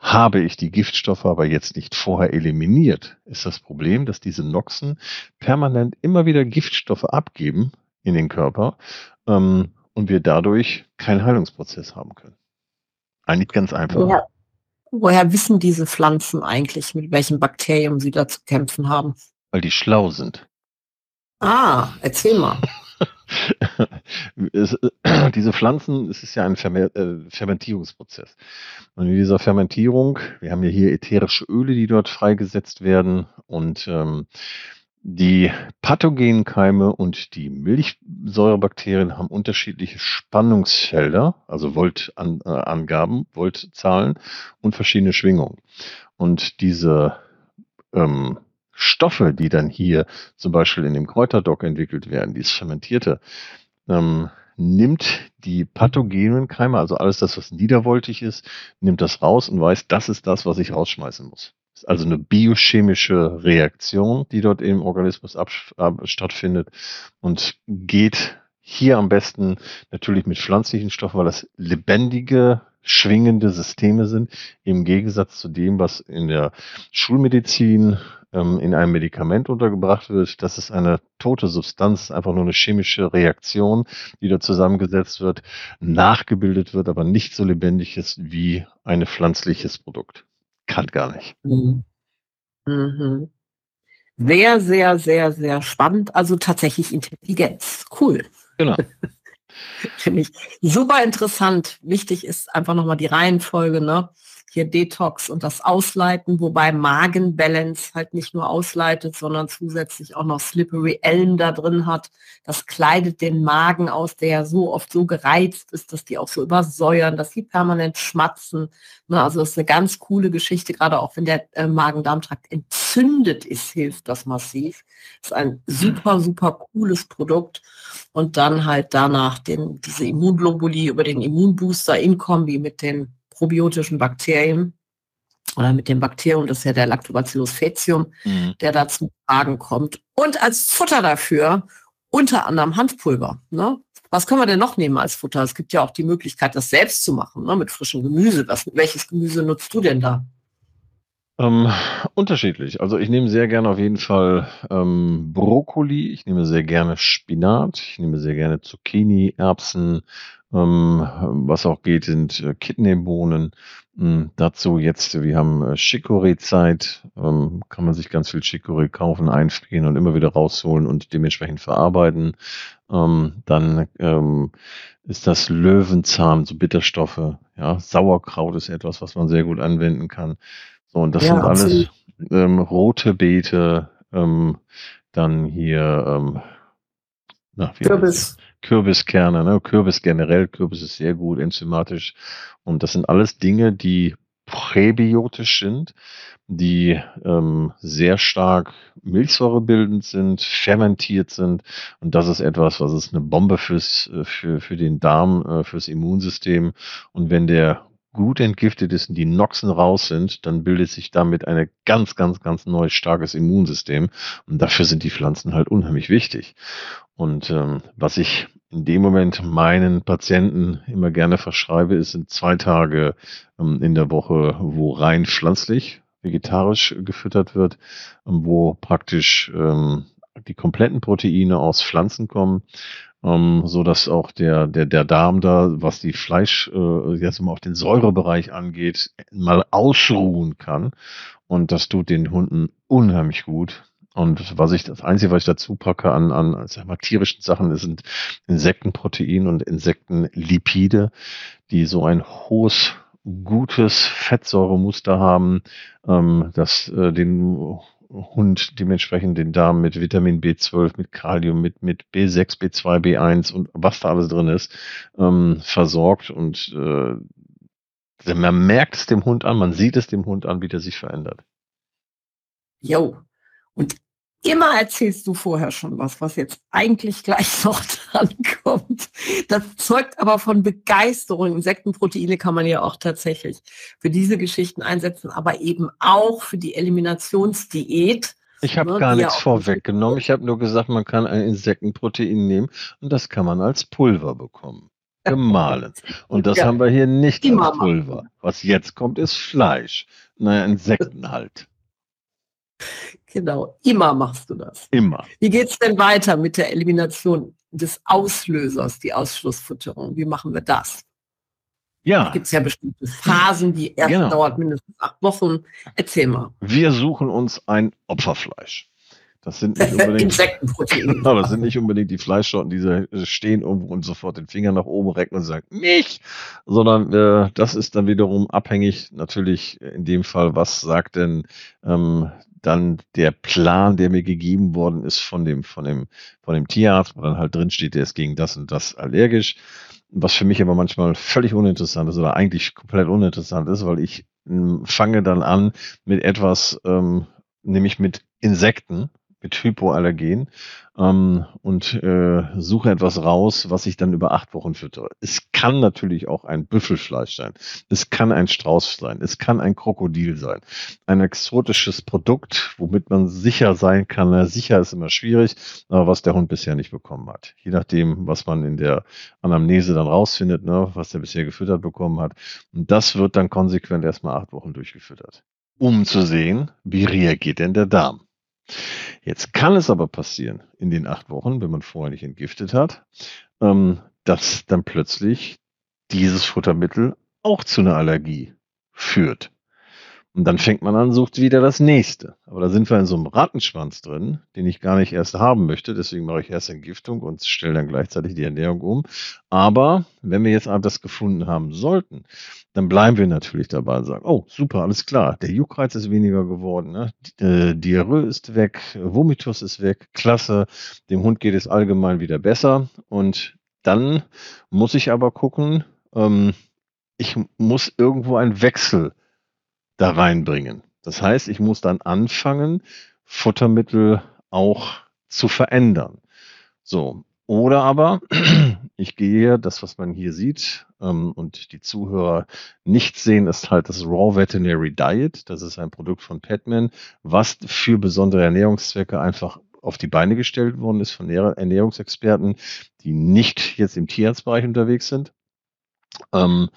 Habe ich die Giftstoffe aber jetzt nicht vorher eliminiert, ist das Problem, dass diese Noxen permanent immer wieder Giftstoffe abgeben in den Körper ähm, und wir dadurch keinen Heilungsprozess haben können. Eigentlich ganz einfach. Ja. Woher wissen diese Pflanzen eigentlich, mit welchem Bakterium sie da zu kämpfen haben? Weil die schlau sind. Ah, erzähl mal. äh, diese Pflanzen, es ist ja ein äh, Fermentierungsprozess. Und in dieser Fermentierung, wir haben ja hier ätherische Öle, die dort freigesetzt werden und ähm, die pathogenen Keime und die Milchsäurebakterien haben unterschiedliche Spannungsfelder, also Voltangaben, äh, Voltzahlen und verschiedene Schwingungen. Und diese ähm, Stoffe, die dann hier zum Beispiel in dem Kräuterdock entwickelt werden, dieses Fermentierte, ähm, nimmt die pathogenen Keime, also alles das, was niedervoltig ist, nimmt das raus und weiß, das ist das, was ich rausschmeißen muss. Ist also eine biochemische Reaktion, die dort im Organismus ab, ab, stattfindet und geht hier am besten natürlich mit pflanzlichen Stoffen, weil das lebendige, schwingende Systeme sind, im Gegensatz zu dem, was in der Schulmedizin ähm, in einem Medikament untergebracht wird. Das ist eine tote Substanz, einfach nur eine chemische Reaktion, die da zusammengesetzt wird, nachgebildet wird, aber nicht so lebendig ist wie ein pflanzliches Produkt. Kann gar nicht. Mhm. Mhm. Sehr, sehr, sehr, sehr spannend. Also tatsächlich Intelligenz. Cool. Genau. Finde ich super interessant. Wichtig ist einfach nochmal die Reihenfolge, ne? Hier Detox und das Ausleiten, wobei Magenbalance halt nicht nur ausleitet, sondern zusätzlich auch noch Slippery Elm da drin hat. Das kleidet den Magen aus, der ja so oft so gereizt ist, dass die auch so übersäuern, dass die permanent schmatzen. Ne, also das ist eine ganz coole Geschichte, gerade auch wenn der äh, Magen-Darm-Trakt entzündet ist, hilft das massiv. Ist ein super, super cooles Produkt. Und dann halt danach den, diese Immunglobuli über den Immunbooster in Kombi mit den probiotischen Bakterien oder mit dem Bakterium, das ist ja der Lactobacillus faecium, mhm. der da zum Tragen kommt. Und als Futter dafür unter anderem Hanfpulver. Ne? Was können wir denn noch nehmen als Futter? Es gibt ja auch die Möglichkeit, das selbst zu machen, ne? mit frischem Gemüse. Was, welches Gemüse nutzt du denn da? Ähm, unterschiedlich. Also ich nehme sehr gerne auf jeden Fall ähm, Brokkoli, ich nehme sehr gerne Spinat, ich nehme sehr gerne Zucchini, Erbsen, was auch geht, sind äh, Kidneybohnen. Ähm, dazu jetzt, wir haben äh, Chicorée-Zeit, ähm, kann man sich ganz viel Chicorée kaufen, einfrieren und immer wieder rausholen und dementsprechend verarbeiten. Ähm, dann ähm, ist das Löwenzahn, so Bitterstoffe. Ja, Sauerkraut ist etwas, was man sehr gut anwenden kann. So, und das Ja, sind alles ähm, rote Beete, ähm, dann hier, ähm, na, wie heißt? Kürbis. Kürbiskerne, ne? Kürbis generell, Kürbis ist sehr gut enzymatisch. Und das sind alles Dinge, die präbiotisch sind, die ähm, sehr stark milchsäurebildend sind, fermentiert sind. Und das ist etwas, was ist eine Bombe fürs, äh, für, für den Darm, äh, fürs Immunsystem. Und wenn der gut entgiftet ist und die Noxen raus sind, dann bildet sich damit ein ganz, ganz, ganz neues, starkes Immunsystem. Und dafür sind die Pflanzen halt unheimlich wichtig. Und ähm, was ich in dem Moment meinen Patienten immer gerne verschreibe, ist sind zwei Tage ähm, in der Woche, wo rein pflanzlich, vegetarisch gefüttert wird, ähm, wo praktisch ähm, die kompletten Proteine aus Pflanzen kommen, ähm, so dass auch der, der, der Darm da, was die Fleisch, äh, jetzt mal auf den Säurebereich angeht, mal ausruhen kann. Und das tut den Hunden unheimlich gut. Und was ich, das Einzige, was ich dazu packe an, an sag mal, tierischen Sachen, sind Insektenprotein und Insektenlipide, die so ein hohes, gutes Fettsäuremuster haben, ähm, das äh, den Hund dementsprechend den Darm mit Vitamin B12, mit Kalium, mit, mit B6, B2, B1 und was da alles drin ist, ähm, versorgt. Und äh, man merkt es dem Hund an, man sieht es dem Hund an, wie der sich verändert. Jo. Und immer erzählst du vorher schon was, was jetzt eigentlich gleich noch dran kommt. Das zeugt aber von Begeisterung. Insektenproteine kann man ja auch tatsächlich für diese Geschichten einsetzen, aber eben auch für die Eliminationsdiät. Ich habe ne, gar ja nichts auch vorweggenommen. Ich habe nur gesagt, man kann ein Insektenprotein nehmen und das kann man als Pulver bekommen. Gemahlen. Und das Ja. haben wir hier nicht Die als. Pulver. Was jetzt kommt, ist Fleisch. Naja, Insekten halt. Genau, immer machst du das. Immer. Wie geht's denn weiter mit der Elimination des Auslösers, die Ausschlussfütterung? Wie machen wir das? Da Ja, gibt es ja bestimmte Phasen, die erste Genau. dauert mindestens acht Wochen. Erzähl mal. wir suchen uns ein Opferfleisch. Das sind nicht unbedingt Insektenproteine. Genau, das sind nicht unbedingt die Fleischsorten, die stehen irgendwo und sofort den Finger nach oben recken und sagen, mich, sondern äh, das ist dann wiederum abhängig, natürlich in dem Fall, was sagt denn ähm, dann der Plan, der mir gegeben worden ist von dem, von dem, von dem Tierarzt, wo dann halt drin steht, der ist gegen das und das allergisch. Was für mich aber manchmal völlig uninteressant ist oder eigentlich komplett uninteressant ist, weil ich ähm, fange dann an mit etwas, ähm, nämlich mit Insekten, mit Hypoallergen ähm, und äh, suche etwas raus, was ich dann über acht Wochen füttere. Es kann natürlich auch ein Büffelfleisch sein. Es kann ein Strauß sein. Es kann ein Krokodil sein. Ein exotisches Produkt, womit man sicher sein kann. Na, sicher ist immer schwierig, aber was der Hund bisher nicht bekommen hat. Je nachdem, was man in der Anamnese dann rausfindet, ne, was der bisher gefüttert bekommen hat. Und das wird dann konsequent erstmal acht Wochen durchgefüttert. Um zu sehen, wie reagiert denn der Darm. Jetzt kann es aber passieren in den acht Wochen, wenn man vorher nicht entgiftet hat, ähm, dass dann plötzlich dieses Futtermittel auch zu einer Allergie führt. Und dann fängt man an, sucht wieder das nächste. Aber da sind wir in so einem Rattenschwanz drin, den ich gar nicht erst haben möchte. Deswegen mache ich erst Entgiftung und stelle dann gleichzeitig die Ernährung um. Aber wenn wir jetzt das gefunden haben sollten, dann bleiben wir natürlich dabei und sagen, oh, super, alles klar. Der Juckreiz ist weniger geworden. Ne? Äh, Diarrhoe ist weg, Vomitus ist weg, klasse. Dem Hund geht es allgemein wieder besser. Und dann muss ich aber gucken, ähm, ich muss irgendwo einen Wechsel da reinbringen. Das heißt, ich muss dann anfangen, Futtermittel auch zu verändern. So. Oder aber ich gehe, das, was man hier sieht ähm, und die Zuhörer nicht sehen, ist halt das Raw Veterinary Diet. Das ist ein Produkt von Petman, was für besondere Ernährungszwecke einfach auf die Beine gestellt worden ist von Ernährungsexperten, die nicht jetzt im Tierarztbereich unterwegs sind. Ähm,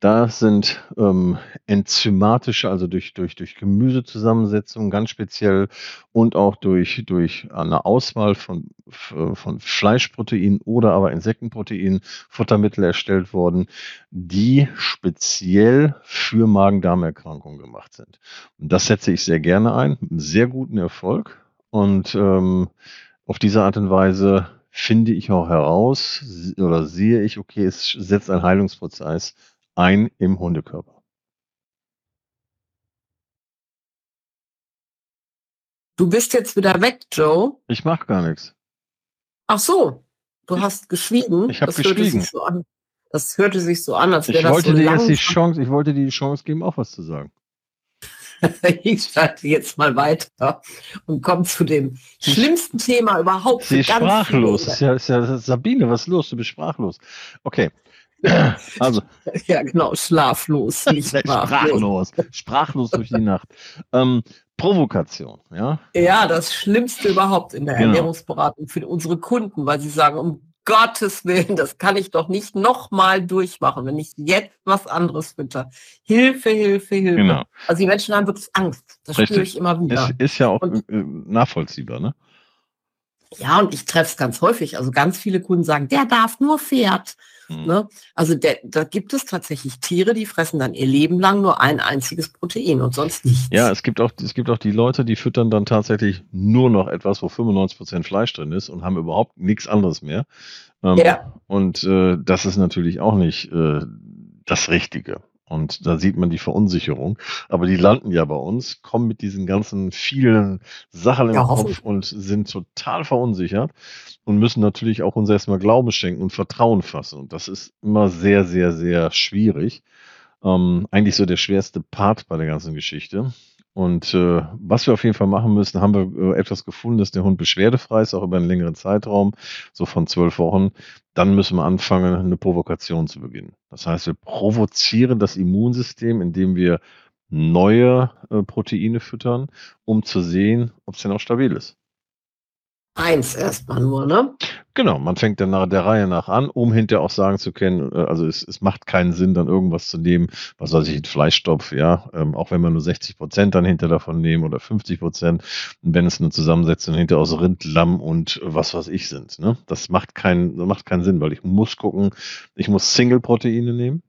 da sind ähm, enzymatische, also durch, durch, durch Gemüsezusammensetzung ganz speziell und auch durch, durch eine Auswahl von, von Fleischproteinen oder aber Insektenproteinen Futtermittel erstellt worden, die speziell für Magen-Darm-Erkrankungen gemacht sind. Und das setze ich sehr gerne ein, mit sehr guten Erfolg. Und ähm, auf diese Art und Weise finde ich auch heraus oder sehe ich, okay, es setzt ein Heilungsprozess ein im Hundekörper. Du bist jetzt wieder weg, Joe. Ich mache gar nichts. Ach so, du ich, hast geschwiegen. Ich habe geschwiegen. So das hörte sich so an, als wäre das wollte so dir jetzt die Chance, Ich wollte dir die Chance geben, auch was zu sagen. ich schalte jetzt mal weiter und komme zu dem schlimmsten Thema überhaupt. Sie ist sprachlos. Ist ja, ist ja, Sabine, was ist los? Du bist sprachlos. Okay. Also. Ja, genau, schlaflos, nicht sprachlos. sprachlos. Sprachlos durch die Nacht. Ähm, Provokation, ja? Ja, das Schlimmste überhaupt in der genau. Ernährungsberatung für unsere Kunden, weil sie sagen, um Gottes Willen, das kann ich doch nicht nochmal durchmachen, wenn ich jetzt was anderes fütter. Hilfe, Hilfe, Hilfe. Genau. Also die Menschen haben wirklich Angst. Das Richtig. spüre ich immer wieder. Es ist ja auch und, äh, nachvollziehbar, ne? Ja, und ich treffe es ganz häufig. Also ganz viele Kunden sagen, der darf nur Pferd. Mhm. Ne? Also der, da gibt es tatsächlich Tiere, die fressen dann ihr Leben lang nur ein einziges Protein und sonst nichts. Ja, es gibt auch, es gibt auch die Leute, die füttern dann tatsächlich nur noch etwas, wo 95 Prozent Fleisch drin ist und haben überhaupt nichts anderes mehr. Ähm, ja. Und äh, das ist natürlich auch nicht äh, das Richtige. Und da sieht man die Verunsicherung. Aber die landen ja bei uns, kommen mit diesen ganzen vielen Sachen im ja, Kopf und sind total verunsichert und müssen natürlich auch uns erstmal Glaube schenken und Vertrauen fassen. Und das ist immer sehr, sehr, sehr schwierig. Ähm, eigentlich so der schwerste Part bei der ganzen Geschichte. Und äh, was wir auf jeden Fall machen müssen, haben wir äh, etwas gefunden, dass der Hund beschwerdefrei ist, auch über einen längeren Zeitraum, so von zwölf Wochen. Dann müssen wir anfangen, eine Provokation zu beginnen. Das heißt, wir provozieren das Immunsystem, indem wir neue äh, Proteine füttern, um zu sehen, ob es denn auch stabil ist. Eins erstmal nur, ne? Genau, man fängt dann nach der Reihe nach an, um hinterher auch sagen zu können, äh, also es, es macht keinen Sinn, dann irgendwas zu nehmen, was weiß ich, ein Fleischstopf, ja, ähm, auch wenn man nur 60 Prozent dann hinter davon nehmen oder 50 Prozent, wenn es eine Zusammensetzung hinter aus Rind, Lamm und was weiß ich sind, ne? Das macht keinen, macht keinen Sinn, weil ich muss gucken, ich muss Single-Proteine nehmen,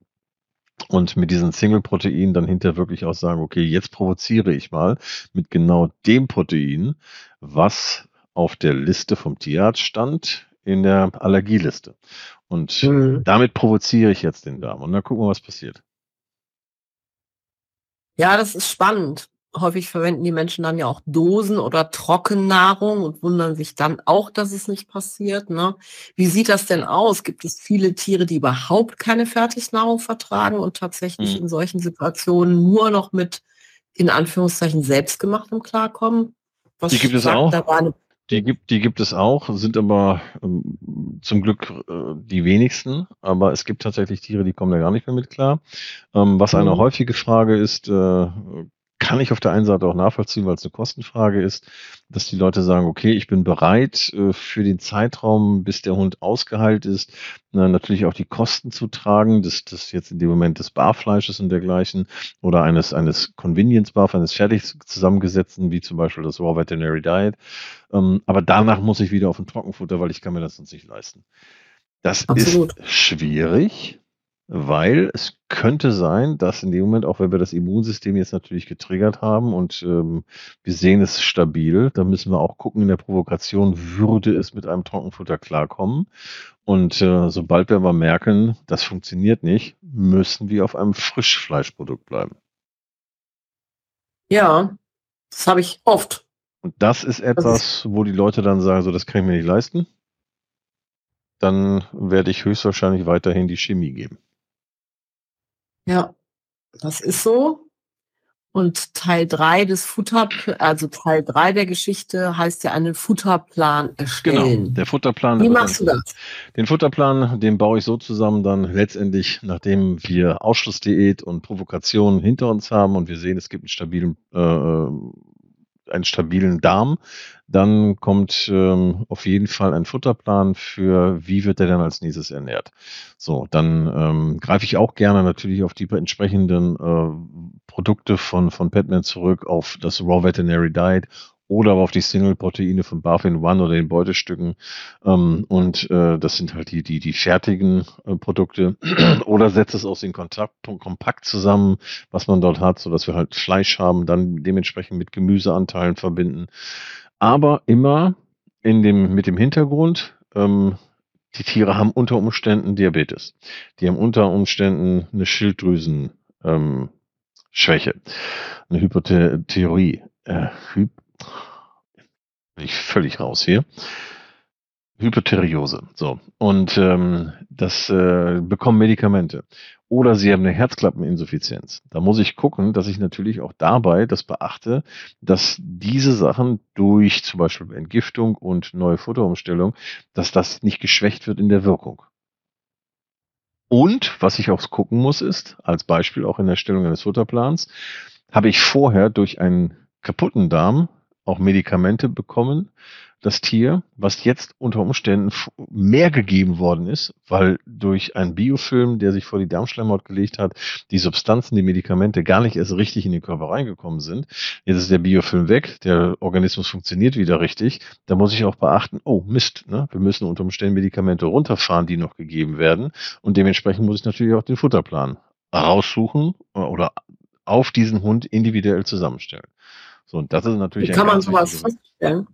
und mit diesen Single-Proteinen dann hinterher wirklich auch sagen, okay, jetzt provoziere ich mal mit genau dem Protein, was auf der Liste vom Tierarzt stand, in der Allergieliste. Und mhm. damit provoziere ich jetzt den Darm. Und dann gucken wir, was passiert. Ja, das ist spannend. Häufig verwenden die Menschen dann ja auch Dosen oder Trockennahrung und wundern sich dann auch, dass es nicht passiert. Ne? Wie sieht das denn aus? Gibt es viele Tiere, die überhaupt keine Fertignahrung vertragen und tatsächlich mhm. in solchen Situationen nur noch mit in Anführungszeichen selbstgemachtem klarkommen? Was die gibt es auch. Da war eine die gibt, die gibt es auch, sind aber ähm, zum Glück äh, die wenigsten. Aber es gibt tatsächlich Tiere, die kommen da gar nicht mehr mit klar. Ähm, was eine mhm. häufige Frage ist, äh, kann ich auf der einen Seite auch nachvollziehen, weil es eine Kostenfrage ist, dass die Leute sagen, okay, ich bin bereit äh, für den Zeitraum, bis der Hund ausgeheilt ist, natürlich auch die Kosten zu tragen, des, des jetzt in dem Moment des Barfleisches und dergleichen oder eines, eines Convenience Barf, eines fertig zusammengesetzten, wie zum Beispiel das Raw Veterinary Diet. Ähm, aber danach muss ich wieder auf ein Trockenfutter, weil ich kann mir das sonst nicht leisten. Das Absolut. ist schwierig, weil es könnte sein, dass in dem Moment, auch wenn wir das Immunsystem jetzt natürlich getriggert haben und ähm, wir sehen es stabil, dann müssen wir auch gucken in der Provokation, würde es mit einem Trockenfutter klarkommen. Und äh, sobald wir aber merken, das funktioniert nicht, müssen wir auf einem Frischfleischprodukt bleiben. Ja, das habe ich oft. Und das ist etwas, wo die Leute dann sagen, so das kann ich mir nicht leisten. Dann werde ich höchstwahrscheinlich weiterhin die Chemie geben. Ja, das ist so. Und Teil 3 des Futter, also Teil 3 der Geschichte heißt ja einen Futterplan erstellen. Genau, der Futterplan. Wie machst du das? Den Futterplan, den baue ich so zusammen dann letztendlich, nachdem wir Ausschlussdiät und Provokation hinter uns haben und wir sehen, es gibt einen stabilen äh, einen stabilen Darm, dann kommt ähm, auf jeden Fall ein Futterplan für, wie wird er dann als nächstes ernährt. So, dann ähm, greife ich auch gerne natürlich auf die entsprechenden äh, Produkte von, von Petman zurück, auf das Raw Veterinary Diet oder auf die Single-Proteine von Buffin One oder den Beutestücken. Ähm, und äh, das sind halt die, die, die fertigen äh, Produkte. oder setzt es aus den Kontakt, Kompakt zusammen, was man dort hat, sodass wir halt Fleisch haben, dann dementsprechend mit Gemüseanteilen verbinden. Aber immer in dem, mit dem Hintergrund, ähm, die Tiere haben unter Umständen Diabetes. Die haben unter Umständen eine Schilddrüsen, ähm, eine Hypotheorie, äh, Hy bin ich völlig raus hier. Hypotheriose. So. Und ähm, das äh, bekommen Medikamente. Oder sie haben eine Herzklappeninsuffizienz. Da muss ich gucken, dass ich natürlich auch dabei das beachte, dass diese Sachen durch zum Beispiel Entgiftung und neue Futterumstellung, dass das nicht geschwächt wird in der Wirkung. Und was ich auch gucken muss, ist, als Beispiel auch in der Stellung eines Futterplans, habe ich vorher durch einen kaputten Darm auch Medikamente bekommen, das Tier, was jetzt unter Umständen mehr gegeben worden ist, weil durch einen Biofilm, der sich vor die Darmschleimhaut gelegt hat, die Substanzen, die Medikamente gar nicht erst richtig in den Körper reingekommen sind. Jetzt ist der Biofilm weg, der Organismus funktioniert wieder richtig. Da muss ich auch beachten, oh Mist, ne? wir müssen unter Umständen Medikamente runterfahren, die noch gegeben werden. Und dementsprechend muss ich natürlich auch den Futterplan raussuchen oder auf diesen Hund individuell zusammenstellen. So, und das ist natürlich. Wie kann man sowas feststellen?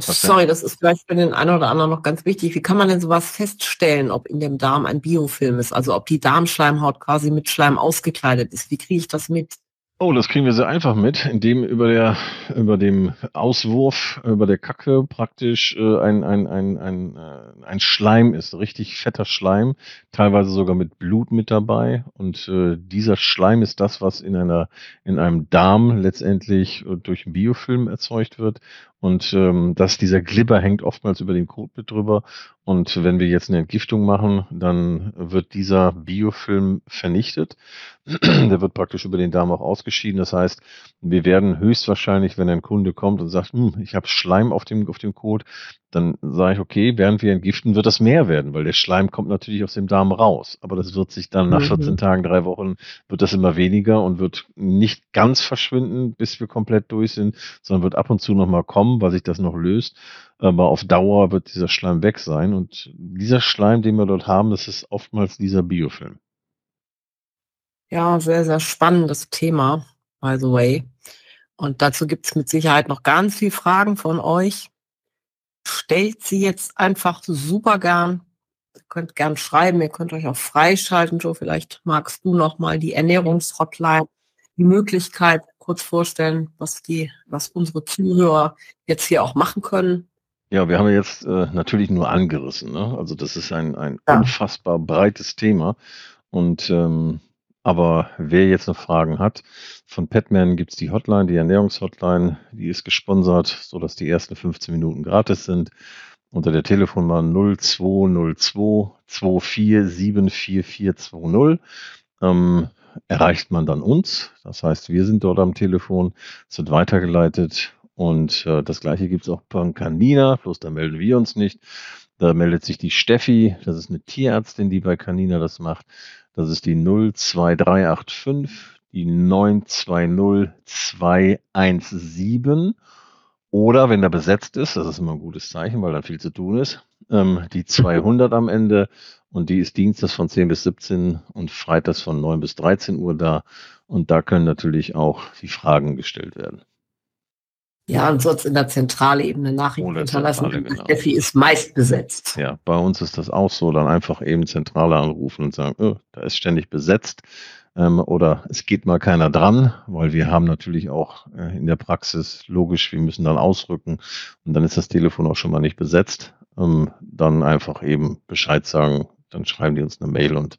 Sorry, das ist vielleicht für den einen oder anderen noch ganz wichtig. Wie kann man denn sowas feststellen, ob in dem Darm ein Biofilm ist? Also ob die Darmschleimhaut quasi mit Schleim ausgekleidet ist? Wie kriege ich das mit? Oh, das kriegen wir sehr einfach mit, indem über der über dem Auswurf, über der Kacke praktisch äh, ein, ein, ein, ein, äh, ein Schleim ist, richtig fetter Schleim, teilweise sogar mit Blut mit dabei. Und äh, dieser Schleim ist das, was in einer in einem Darm letztendlich äh, durch einen Biofilm erzeugt wird. Und ähm, dass dieser Glibber hängt oftmals über den Kot mit drüber. Und wenn wir jetzt eine Entgiftung machen, dann wird dieser Biofilm vernichtet. Der wird praktisch über den Darm auch ausgeschieden. Das heißt, wir werden höchstwahrscheinlich, wenn ein Kunde kommt und sagt, hm, ich habe Schleim auf dem, auf dem Kot, dann sage ich, okay, während wir entgiften, wird das mehr werden, weil der Schleim kommt natürlich aus dem Darm raus. Aber das wird sich dann nach 14 mhm. Tagen, drei Wochen, wird das immer weniger und wird nicht ganz verschwinden, bis wir komplett durch sind, sondern wird ab und zu nochmal kommen, weil sich das noch löst. Aber auf Dauer wird dieser Schleim weg sein. Und dieser Schleim, den wir dort haben, das ist oftmals dieser Biofilm. Ja, sehr, sehr spannendes Thema, by the way. Und dazu gibt es mit Sicherheit noch ganz viele Fragen von euch stellt sie jetzt einfach super gern. Ihr könnt gern schreiben, ihr könnt euch auch freischalten. Joe, vielleicht magst du noch mal die Ernährungshotline, die Möglichkeit kurz vorstellen, was die, was unsere Zuhörer jetzt hier auch machen können. Ja, wir haben jetzt äh, natürlich nur angerissen. Ne? Also das ist ein, ein ja. unfassbar breites Thema. Und ähm, aber wer jetzt noch Fragen hat, von Petman gibt es die Hotline, die Ernährungshotline, die ist gesponsert, sodass die ersten 15 Minuten gratis sind. Unter der Telefonnummer 0202 24744420 ähm, erreicht man dann uns. Das heißt, wir sind dort am Telefon, es wird weitergeleitet und äh, das gleiche gibt es auch bei Canina, bloß da melden wir uns nicht. Da meldet sich die Steffi, das ist eine Tierärztin, die bei Canina das macht. Das ist die 02385, die 920217. Oder wenn er besetzt ist, das ist immer ein gutes Zeichen, weil dann viel zu tun ist, ähm, die 200 am Ende und die ist Dienstags von 10 bis 17 und Freitags von 9 bis 13 Uhr da. Und da können natürlich auch die Fragen gestellt werden. Ja, und sonst in der Zentralebene Nachrichten hinterlassen. Genau. Steffi ist meist besetzt. Ja, bei uns ist das auch so. Dann einfach eben Zentrale anrufen und sagen, oh, da ist ständig besetzt. Ähm, oder es geht mal keiner dran, weil wir haben natürlich auch äh, in der Praxis logisch, wir müssen dann ausrücken und dann ist das Telefon auch schon mal nicht besetzt. Ähm, dann einfach eben Bescheid sagen, dann schreiben die uns eine Mail und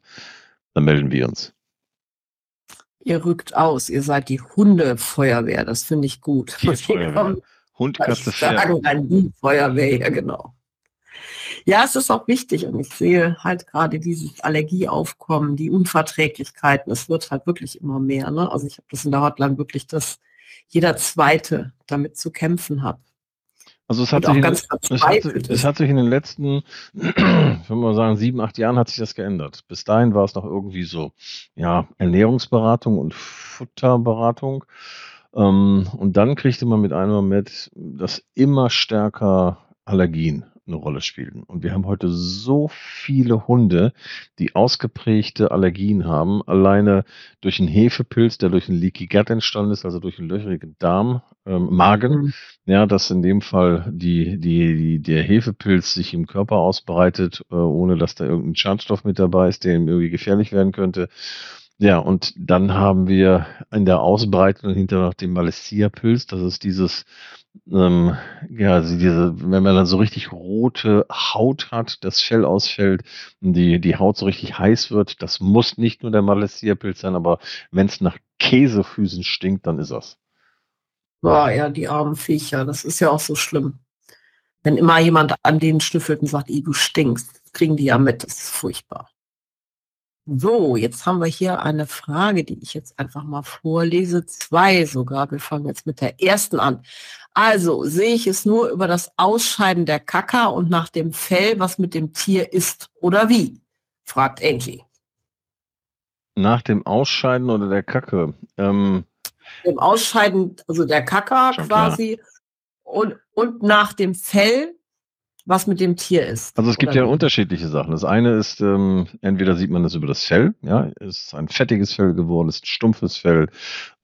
dann melden wir uns. Ihr rückt aus, ihr seid die Hundefeuerwehr, das finde ich gut. Hund, Katze, Pferd. Ein Feuerwehr, ja genau. Ja, es ist auch wichtig und ich sehe halt gerade dieses Allergieaufkommen, die Unverträglichkeiten, es wird halt wirklich immer mehr. Ne? Also ich habe das in der Hotline wirklich das jeder Zweite damit zu kämpfen hat. Also es hat, sich in, es, hat, es hat, sich in, den letzten, wenn wir sagen, sieben, acht Jahren hat sich das geändert. Bis dahin war es noch irgendwie so, ja, Ernährungsberatung und Futterberatung. Ähm, und dann kriegte man mit einmal mit, dass immer stärker Allergien eine Rolle spielen. Und wir haben heute so viele Hunde, die ausgeprägte Allergien haben, alleine durch einen Hefepilz, der durch einen Leaky Gut entstanden ist, also durch einen löchrigen Darm, ähm, Magen, mhm. ja, dass in dem Fall die, die, die, der Hefepilz sich im Körper ausbreitet, äh, ohne dass da irgendein Schadstoff mit dabei ist, der ihm irgendwie gefährlich werden könnte. Ja, und dann haben wir in der Ausbreitung hinter noch den Malessia-Pilz. Das ist dieses, ähm, ja, also diese, wenn man dann so richtig rote Haut hat, das Fell ausfällt, die, die Haut so richtig heiß wird. Das muss nicht nur der Malessia-Pilz sein, aber wenn es nach Käsefüßen stinkt, dann ist das. Boah, ja, die armen Viecher, das ist ja auch so schlimm. Wenn immer jemand an denen schnüffelt und sagt, du stinkst, kriegen die ja mit, das ist furchtbar. So, jetzt haben wir hier eine Frage, die ich jetzt einfach mal vorlese. Zwei sogar. Wir fangen jetzt mit der ersten an. Also sehe ich es nur über das Ausscheiden der Kaka und nach dem Fell, was mit dem Tier ist oder wie? fragt Angie. Nach dem Ausscheiden oder der Kacke? Ähm, dem Ausscheiden, also der Kaka quasi und, und nach dem Fell was mit dem Tier ist. Also es gibt ja unterschiedliche Sachen. Das eine ist, ähm, entweder sieht man das über das Fell, ja, es ist ein fettiges Fell geworden, es ist ein stumpfes Fell,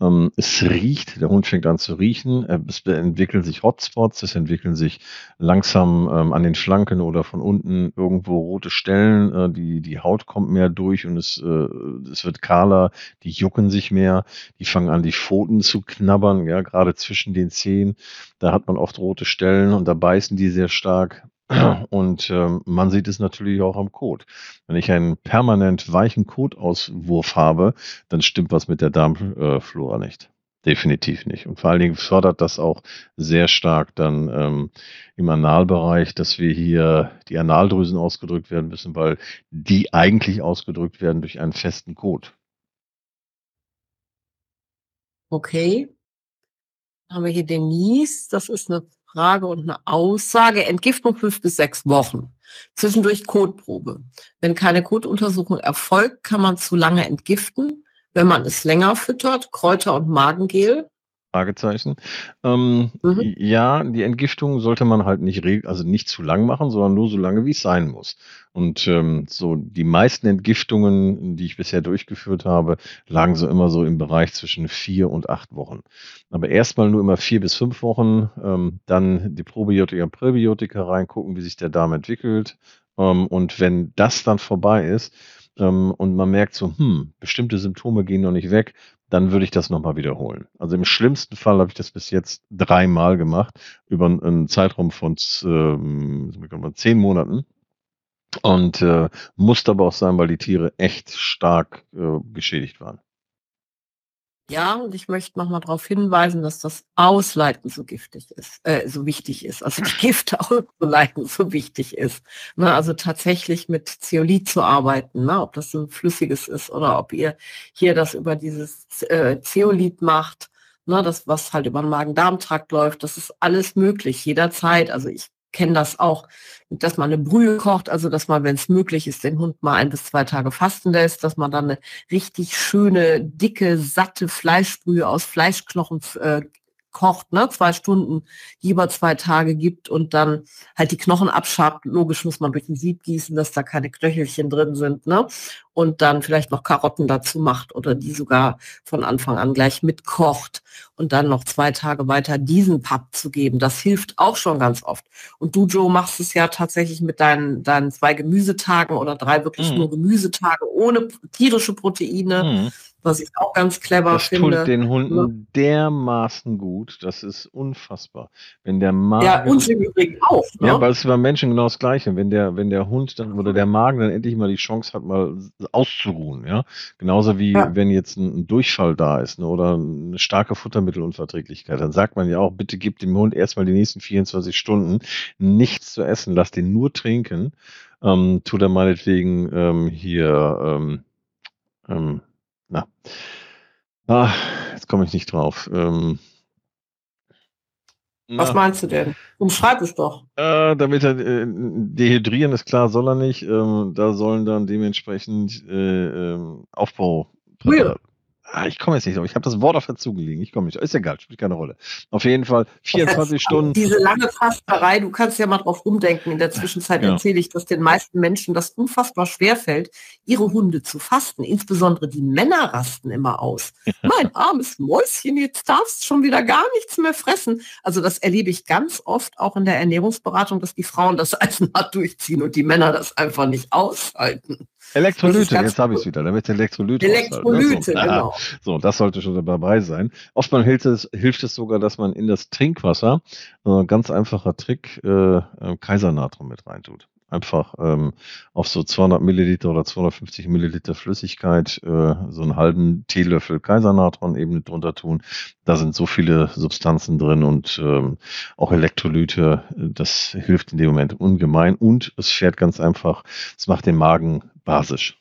ähm, es riecht, der Hund fängt an zu riechen, äh, es entwickeln sich Hotspots, es entwickeln sich langsam ähm, an den Flanken oder von unten irgendwo rote Stellen, äh, die, die Haut kommt mehr durch und es, äh, es wird kahler, die jucken sich mehr, die fangen an, die Pfoten zu knabbern, ja, gerade zwischen den Zehen, da hat man oft rote Stellen und da beißen die sehr stark. Und ähm, man sieht es natürlich auch am Kot. Wenn ich einen permanent weichen Kotauswurf habe, dann stimmt was mit der Darmflora nicht. Definitiv nicht. Und vor allen Dingen fördert das auch sehr stark dann ähm, im Analbereich, dass wir hier die Analdrüsen ausgedrückt werden müssen, weil die eigentlich ausgedrückt werden durch einen festen Kot. Okay. Dann haben wir hier Denise. Das ist eine Frage und eine Aussage. Entgiftung fünf bis sechs Wochen. Zwischendurch Kotprobe. Wenn keine Kotuntersuchung erfolgt, kann man zu lange entgiften. Wenn man es länger füttert, Kräuter und Magengel, Fragezeichen. Ähm, mhm. Ja, die Entgiftung sollte man halt nicht, also nicht zu lang machen, sondern nur so lange, wie es sein muss. Und ähm, so die meisten Entgiftungen, die ich bisher durchgeführt habe, lagen so immer so im Bereich zwischen vier und acht Wochen. Aber erstmal nur immer vier bis fünf Wochen, ähm, dann die Probiotika und Präbiotika reingucken, wie sich der Darm entwickelt. Ähm, und wenn das dann vorbei ist, ähm, und man merkt so, hm, bestimmte Symptome gehen noch nicht weg, dann würde ich das nochmal wiederholen. Also im schlimmsten Fall habe ich das bis jetzt dreimal gemacht, über einen Zeitraum von ähm, zehn Monaten. Und äh, musste aber auch sein, weil die Tiere echt stark äh, geschädigt waren. Ja, und ich möchte nochmal darauf hinweisen, dass das Ausleiten so giftig ist, äh, so wichtig ist. Also die Gifte auszuleiten so wichtig ist. Ne, also tatsächlich mit Zeolit zu arbeiten, ne, ob das ein flüssiges ist oder ob ihr hier das über dieses äh, Zeolit macht, ne, das was halt über den Magen-Darm-Trakt läuft, das ist alles möglich jederzeit. Also ich kenne das auch, dass man eine Brühe kocht, also dass man, wenn es möglich ist, den Hund mal ein bis zwei Tage fasten lässt, dass man dann eine richtig schöne, dicke, satte Fleischbrühe aus Fleischknochen äh, kocht, ne, zwei Stunden, lieber zwei Tage gibt und dann halt die Knochen abschabt. Logisch muss man durch ein Sieb gießen, dass da keine Knöchelchen drin sind, ne? Und dann vielleicht noch Karotten dazu macht oder die sogar von Anfang an gleich mitkocht und dann noch zwei Tage weiter diesen Papp zu geben. Das hilft auch schon ganz oft. Und du, Joe, machst es ja tatsächlich mit deinen, deinen zwei Gemüsetagen oder drei wirklich mhm. nur Gemüsetage ohne tierische Proteine. Mhm was ich auch ganz clever das finde. Das tut den Hunden ja. dermaßen gut, das ist unfassbar. Wenn der Magen, ja, uns im Übrigen auch. Ne? Ja, weil es beim Menschen genau das Gleiche. Wenn der, wenn der Hund dann oder der Magen dann endlich mal die Chance hat, mal auszuruhen, ja. Genauso wie ja. wenn jetzt ein, ein, Durchfall da ist ne, oder eine starke Futtermittelunverträglichkeit, dann sagt man ja auch, bitte gib dem Hund erstmal die nächsten 24 Stunden nichts zu essen, lass den nur trinken. Ähm, tut er meinetwegen ähm, hier ähm, ähm, na. Ah, jetzt komme ich nicht drauf. Ähm, Was meinst du denn? Umschreib es doch. Äh, damit er äh, dehydrieren ist klar, soll er nicht. Ähm, da sollen dann dementsprechend äh, ähm, Aufbau. Brühe. Ah, ich komme jetzt nicht drauf. Ich habe das Wort auf der Zunge liegen. Ich komme nicht. Ist egal, spielt keine Rolle. Auf jeden Fall 24 Stunden. Diese lange Fasterei, du kannst ja mal drauf rumdenken. In der Zwischenzeit ja. erzähle ich, dass den meisten Menschen das unfassbar schwer fällt, ihre Hunde zu fasten. Insbesondere die Männer rasten immer aus. Ja. Mein armes Mäuschen, jetzt darfst du schon wieder gar nichts mehr fressen. Also das erlebe ich ganz oft auch in der Ernährungsberatung, dass die Frauen das als hart durchziehen und die Männer das einfach nicht aushalten. Elektrolyte, jetzt habe ich es wieder, damit Elektrolyte. Elektrolyte, ne? so, genau. So, das sollte schon dabei sein. Oftmals hilft es, hilft es sogar, dass man in das Trinkwasser, äh, ganz einfacher Trick, äh, äh Kaisernatrium mit reintut einfach ähm, auf so 200 Milliliter oder 250 Milliliter Flüssigkeit äh, so einen halben Teelöffel Kaisernatron eben drunter tun. Da sind so viele Substanzen drin und ähm, auch Elektrolyte. Das hilft in dem Moment ungemein und es fährt ganz einfach, es macht den Magen basisch.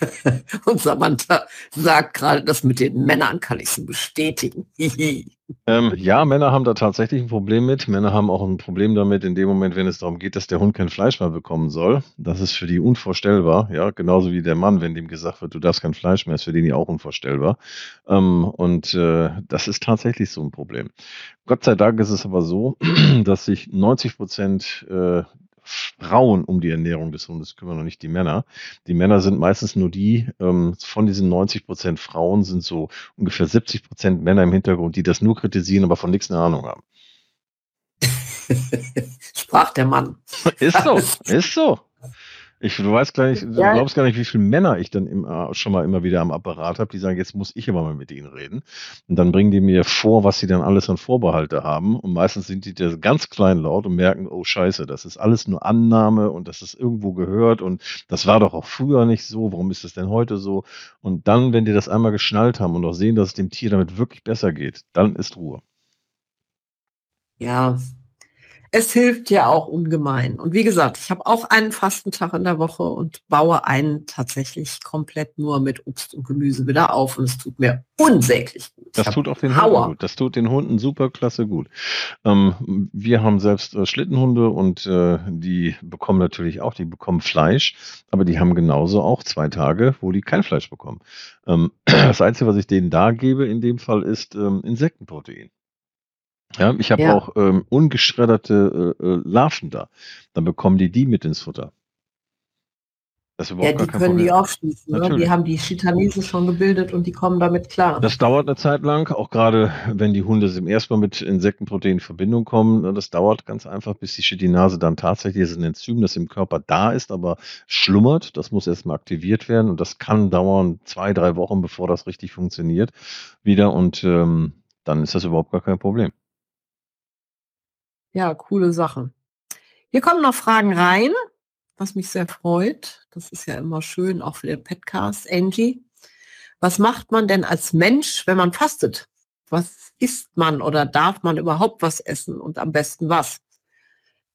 Und Samantha sagt gerade, das mit den Männern kann ich so bestätigen. ähm, ja, Männer haben da tatsächlich ein Problem mit. Männer haben auch ein Problem damit, in dem Moment, wenn es darum geht, dass der Hund kein Fleisch mehr bekommen soll. Das ist für die unvorstellbar. Ja, genauso wie der Mann, wenn dem gesagt wird, du darfst kein Fleisch mehr, ist für den ja auch unvorstellbar. Ähm, und äh, das ist tatsächlich so ein Problem. Gott sei Dank ist es aber so, dass sich 90 Prozent äh, Frauen um die Ernährung des Hundes kümmern und nicht die Männer. Die Männer sind meistens nur die, ähm, von diesen 90 Prozent Frauen sind so ungefähr 70 Prozent Männer im Hintergrund, die das nur kritisieren, aber von nichts eine Ahnung haben. Sprach der Mann. Ist so, ist so. Ich, du weißt gar nicht, du ja. glaubst gar nicht, wie viele Männer ich dann immer, schon mal immer wieder am Apparat habe, die sagen, jetzt muss ich aber mal mit ihnen reden. Und dann bringen die mir vor, was sie dann alles an Vorbehalte haben. Und meistens sind die ganz klein laut und merken, oh Scheiße, das ist alles nur Annahme und das ist irgendwo gehört und das war doch auch früher nicht so. Warum ist das denn heute so? Und dann, wenn die das einmal geschnallt haben und auch sehen, dass es dem Tier damit wirklich besser geht, dann ist Ruhe. Ja, es hilft ja auch ungemein. Und wie gesagt, ich habe auch einen Fastentag in der Woche und baue einen tatsächlich komplett nur mit Obst und Gemüse wieder auf und es tut mir unsäglich gut. Das tut auch den Hunden gut. Das tut den Hunden super klasse gut. Ähm, wir haben selbst äh, Schlittenhunde und äh, die bekommen natürlich auch, die bekommen Fleisch, aber die haben genauso auch zwei Tage, wo die kein Fleisch bekommen. Ähm, das Einzige, was ich denen da gebe in dem Fall, ist ähm, Insektenprotein. Ja, ich habe Ja. auch ähm, ungeschredderte äh, äh, Larven da. Dann bekommen die die mit ins Futter. Das Ja, die können die Problem. aufschließen, ne? Die haben die Chitanese schon gebildet und die kommen damit klar. Das dauert eine Zeit lang, auch gerade wenn die Hunde zum ersten Mal mit Insektenprotein in Verbindung kommen. Ne, das dauert ganz einfach, bis die Chitinase dann tatsächlich ist ein Enzym, das im Körper da ist, aber schlummert. Das muss erstmal aktiviert werden und das kann dauern zwei, drei Wochen, bevor das richtig funktioniert wieder und ähm, dann ist das überhaupt gar kein Problem. Ja, coole Sache. Hier kommen noch Fragen rein, was mich sehr freut. Das ist ja immer schön, auch für den Podcast. Angie, was macht man denn als Mensch, wenn man fastet? Was isst man oder darf man überhaupt was essen und am besten was?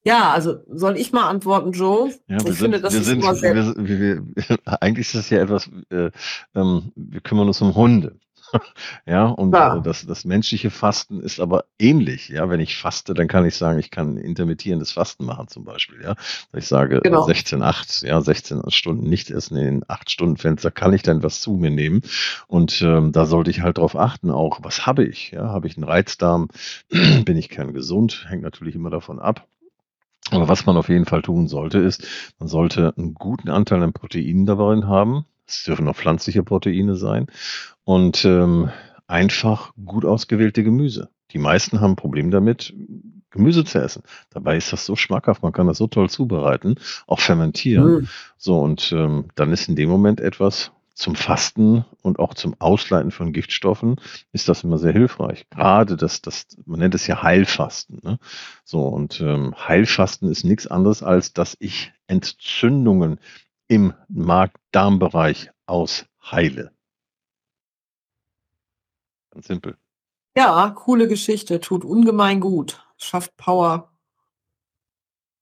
Ja, also soll ich mal antworten, Joe? Ja, ich sind, finde, das ist sind, immer sehr. Wir, wir, eigentlich ist es ja etwas, äh, ähm, wir kümmern uns um Hunde. ja, und ja. Äh, das, das menschliche Fasten ist aber ähnlich. Ja, wenn ich faste, dann kann ich sagen, ich kann intermittierendes Fasten machen zum Beispiel. Ja, ich sage genau. 16, 8, ja, 16 Stunden nicht essen in den 8 Stunden Fenster, kann ich dann was zu mir nehmen. Und ähm, da sollte ich halt darauf achten, auch was habe ich? Ja, habe ich einen Reizdarm? Bin ich kerngesund? Hängt natürlich immer davon ab. Aber was man auf jeden Fall tun sollte, ist, man sollte einen guten Anteil an Proteinen darin haben. Es dürfen auch pflanzliche Proteine sein und ähm, einfach gut ausgewählte Gemüse. Die meisten haben ein Problem damit, Gemüse zu essen. Dabei ist das so schmackhaft, man kann das so toll zubereiten, auch fermentieren. Mhm. So, und ähm, dann ist in dem Moment etwas zum Fasten und auch zum Ausleiten von Giftstoffen ist das immer sehr hilfreich. Gerade das, das, man nennt es ja Heilfasten. Ne? So, und ähm, Heilfasten ist nichts anderes, als dass ich Entzündungen im Magen-Darm-Bereich ausheile. Ganz simpel. Ja, coole Geschichte, tut ungemein gut, schafft Power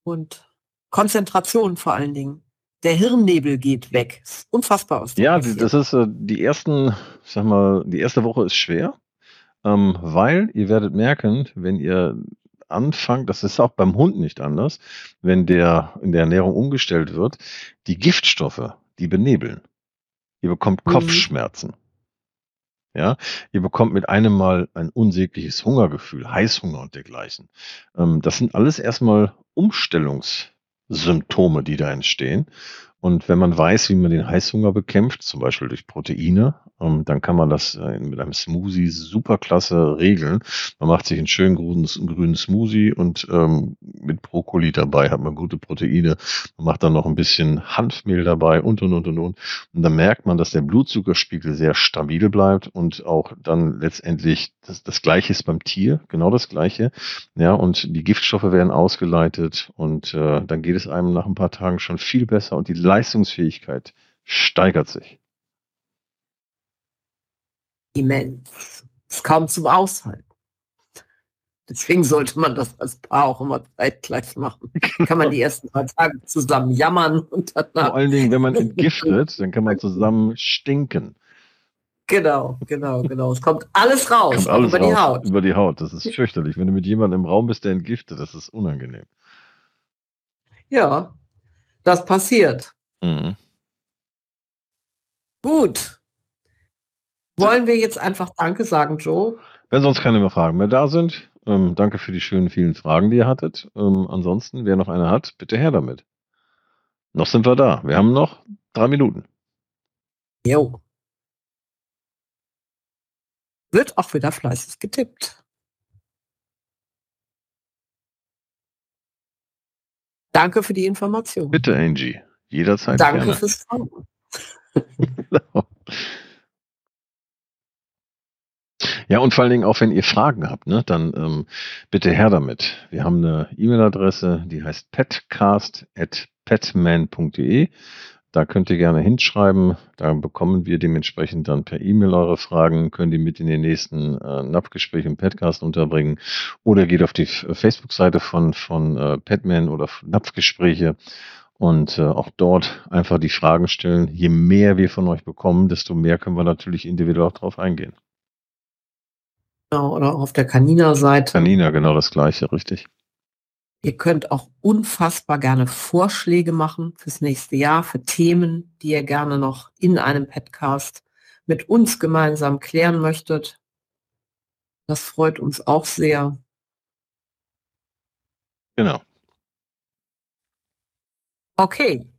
und Konzentration vor allen Dingen. Der Hirnnebel geht weg. Unfassbar aus Ja, das ist äh, die ersten, sag mal, die erste Woche ist schwer. ähm, weil ihr werdet merken, wenn ihr anfangt, das ist auch beim Hund nicht anders, wenn der in der Ernährung umgestellt wird, die Giftstoffe, die benebeln. Ihr bekommt Mhm. Kopfschmerzen. Ja, ihr bekommt mit einem Mal ein unsägliches Hungergefühl, Heißhunger und dergleichen. Ähm, das sind alles erstmal Umstellungssymptome, die da entstehen. Und wenn man weiß, wie man den Heißhunger bekämpft, zum Beispiel durch Proteine, ähm, dann kann man das äh, mit einem Smoothie super klasse regeln. Man macht sich einen schönen grünen, grünen Smoothie und ähm, mit Brokkoli dabei hat man gute Proteine. Man macht dann noch ein bisschen Hanfmehl dabei und und und und und. Und dann merkt man, dass der Blutzuckerspiegel sehr stabil bleibt und auch dann letztendlich das, das Gleiche ist beim Tier, genau das Gleiche. Ja, und die Giftstoffe werden ausgeleitet und äh, dann geht es einem nach ein paar Tagen schon viel besser und die Leistungsfähigkeit steigert sich. Immens. Ist kaum zum Aushalten. Deswegen sollte man das als Paar auch immer zeitgleich machen. Kann man die ersten paar Tage zusammen jammern und Vor danach. allen Dingen, wenn man entgiftet, dann kann man zusammen stinken. Genau, genau, genau. Es kommt alles raus, Kommt alles über die raus, Haut. Über die Haut. Das ist fürchterlich. Wenn du mit jemandem im Raum bist, der entgiftet, das ist unangenehm. Ja, das passiert. Mhm. Gut. Wollen wir jetzt einfach Danke sagen, Joe? Wenn sonst keine mehr Fragen mehr da sind, ähm, danke für die schönen vielen Fragen, die ihr hattet. Ähm, ansonsten, wer noch eine hat, bitte her damit. Noch sind wir da. Wir haben noch drei Minuten. Jo. Wird auch wieder fleißig getippt. Danke für die Information. Bitte, Angie. Jederzeit Danke gerne. fürs Fragen. Genau. Ja, und vor allen Dingen auch, wenn ihr Fragen habt, ne, dann ähm, bitte her damit. Wir haben eine E-Mail-Adresse, die heißt petcast.petman.de. Da könnt ihr gerne hinschreiben. Da bekommen wir dementsprechend dann per E-Mail eure Fragen, können die mit in den nächsten äh, NAP-Gespräch im Petcast unterbringen. Oder geht auf die Facebook-Seite von, von äh, Petman oder NAP-Gespräche und äh, auch dort einfach die Fragen stellen. Je mehr wir von euch bekommen, desto mehr können wir natürlich individuell auch drauf eingehen. Genau, oder auf der Kanina-Seite. Kanina, genau das gleiche, richtig. Ihr könnt auch unfassbar gerne Vorschläge machen fürs nächste Jahr, für Themen, die ihr gerne noch in einem Podcast mit uns gemeinsam klären möchtet. Das freut uns auch sehr. Genau. Okay,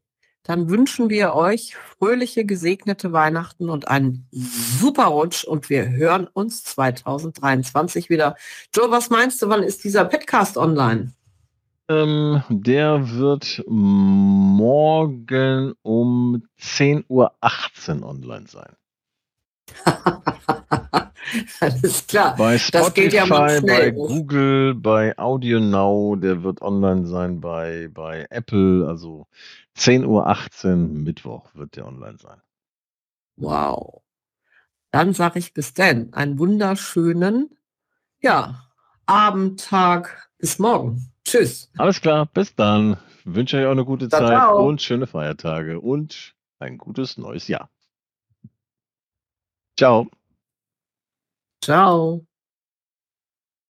dann wünschen wir euch fröhliche, gesegnete Weihnachten und einen super Rutsch und wir hören uns 2023 wieder. Joe, was meinst du, wann ist dieser Podcast online? Ähm, der wird morgen um 10.18 Uhr online sein. Alles klar. Bei Das geht ja mal Spotify, schnell. bei Google, bei Audio Now, der wird online sein bei, bei Apple, also 10.18 Uhr Mittwoch wird der online sein. Wow. Dann sage ich bis denn. Einen wunderschönen, ja, Abendtag. Bis morgen. Tschüss. Alles klar, bis dann. Wünsche euch auch eine gute Zeit ciao. und schöne Feiertage und ein gutes neues Jahr. Ciao. Ciao.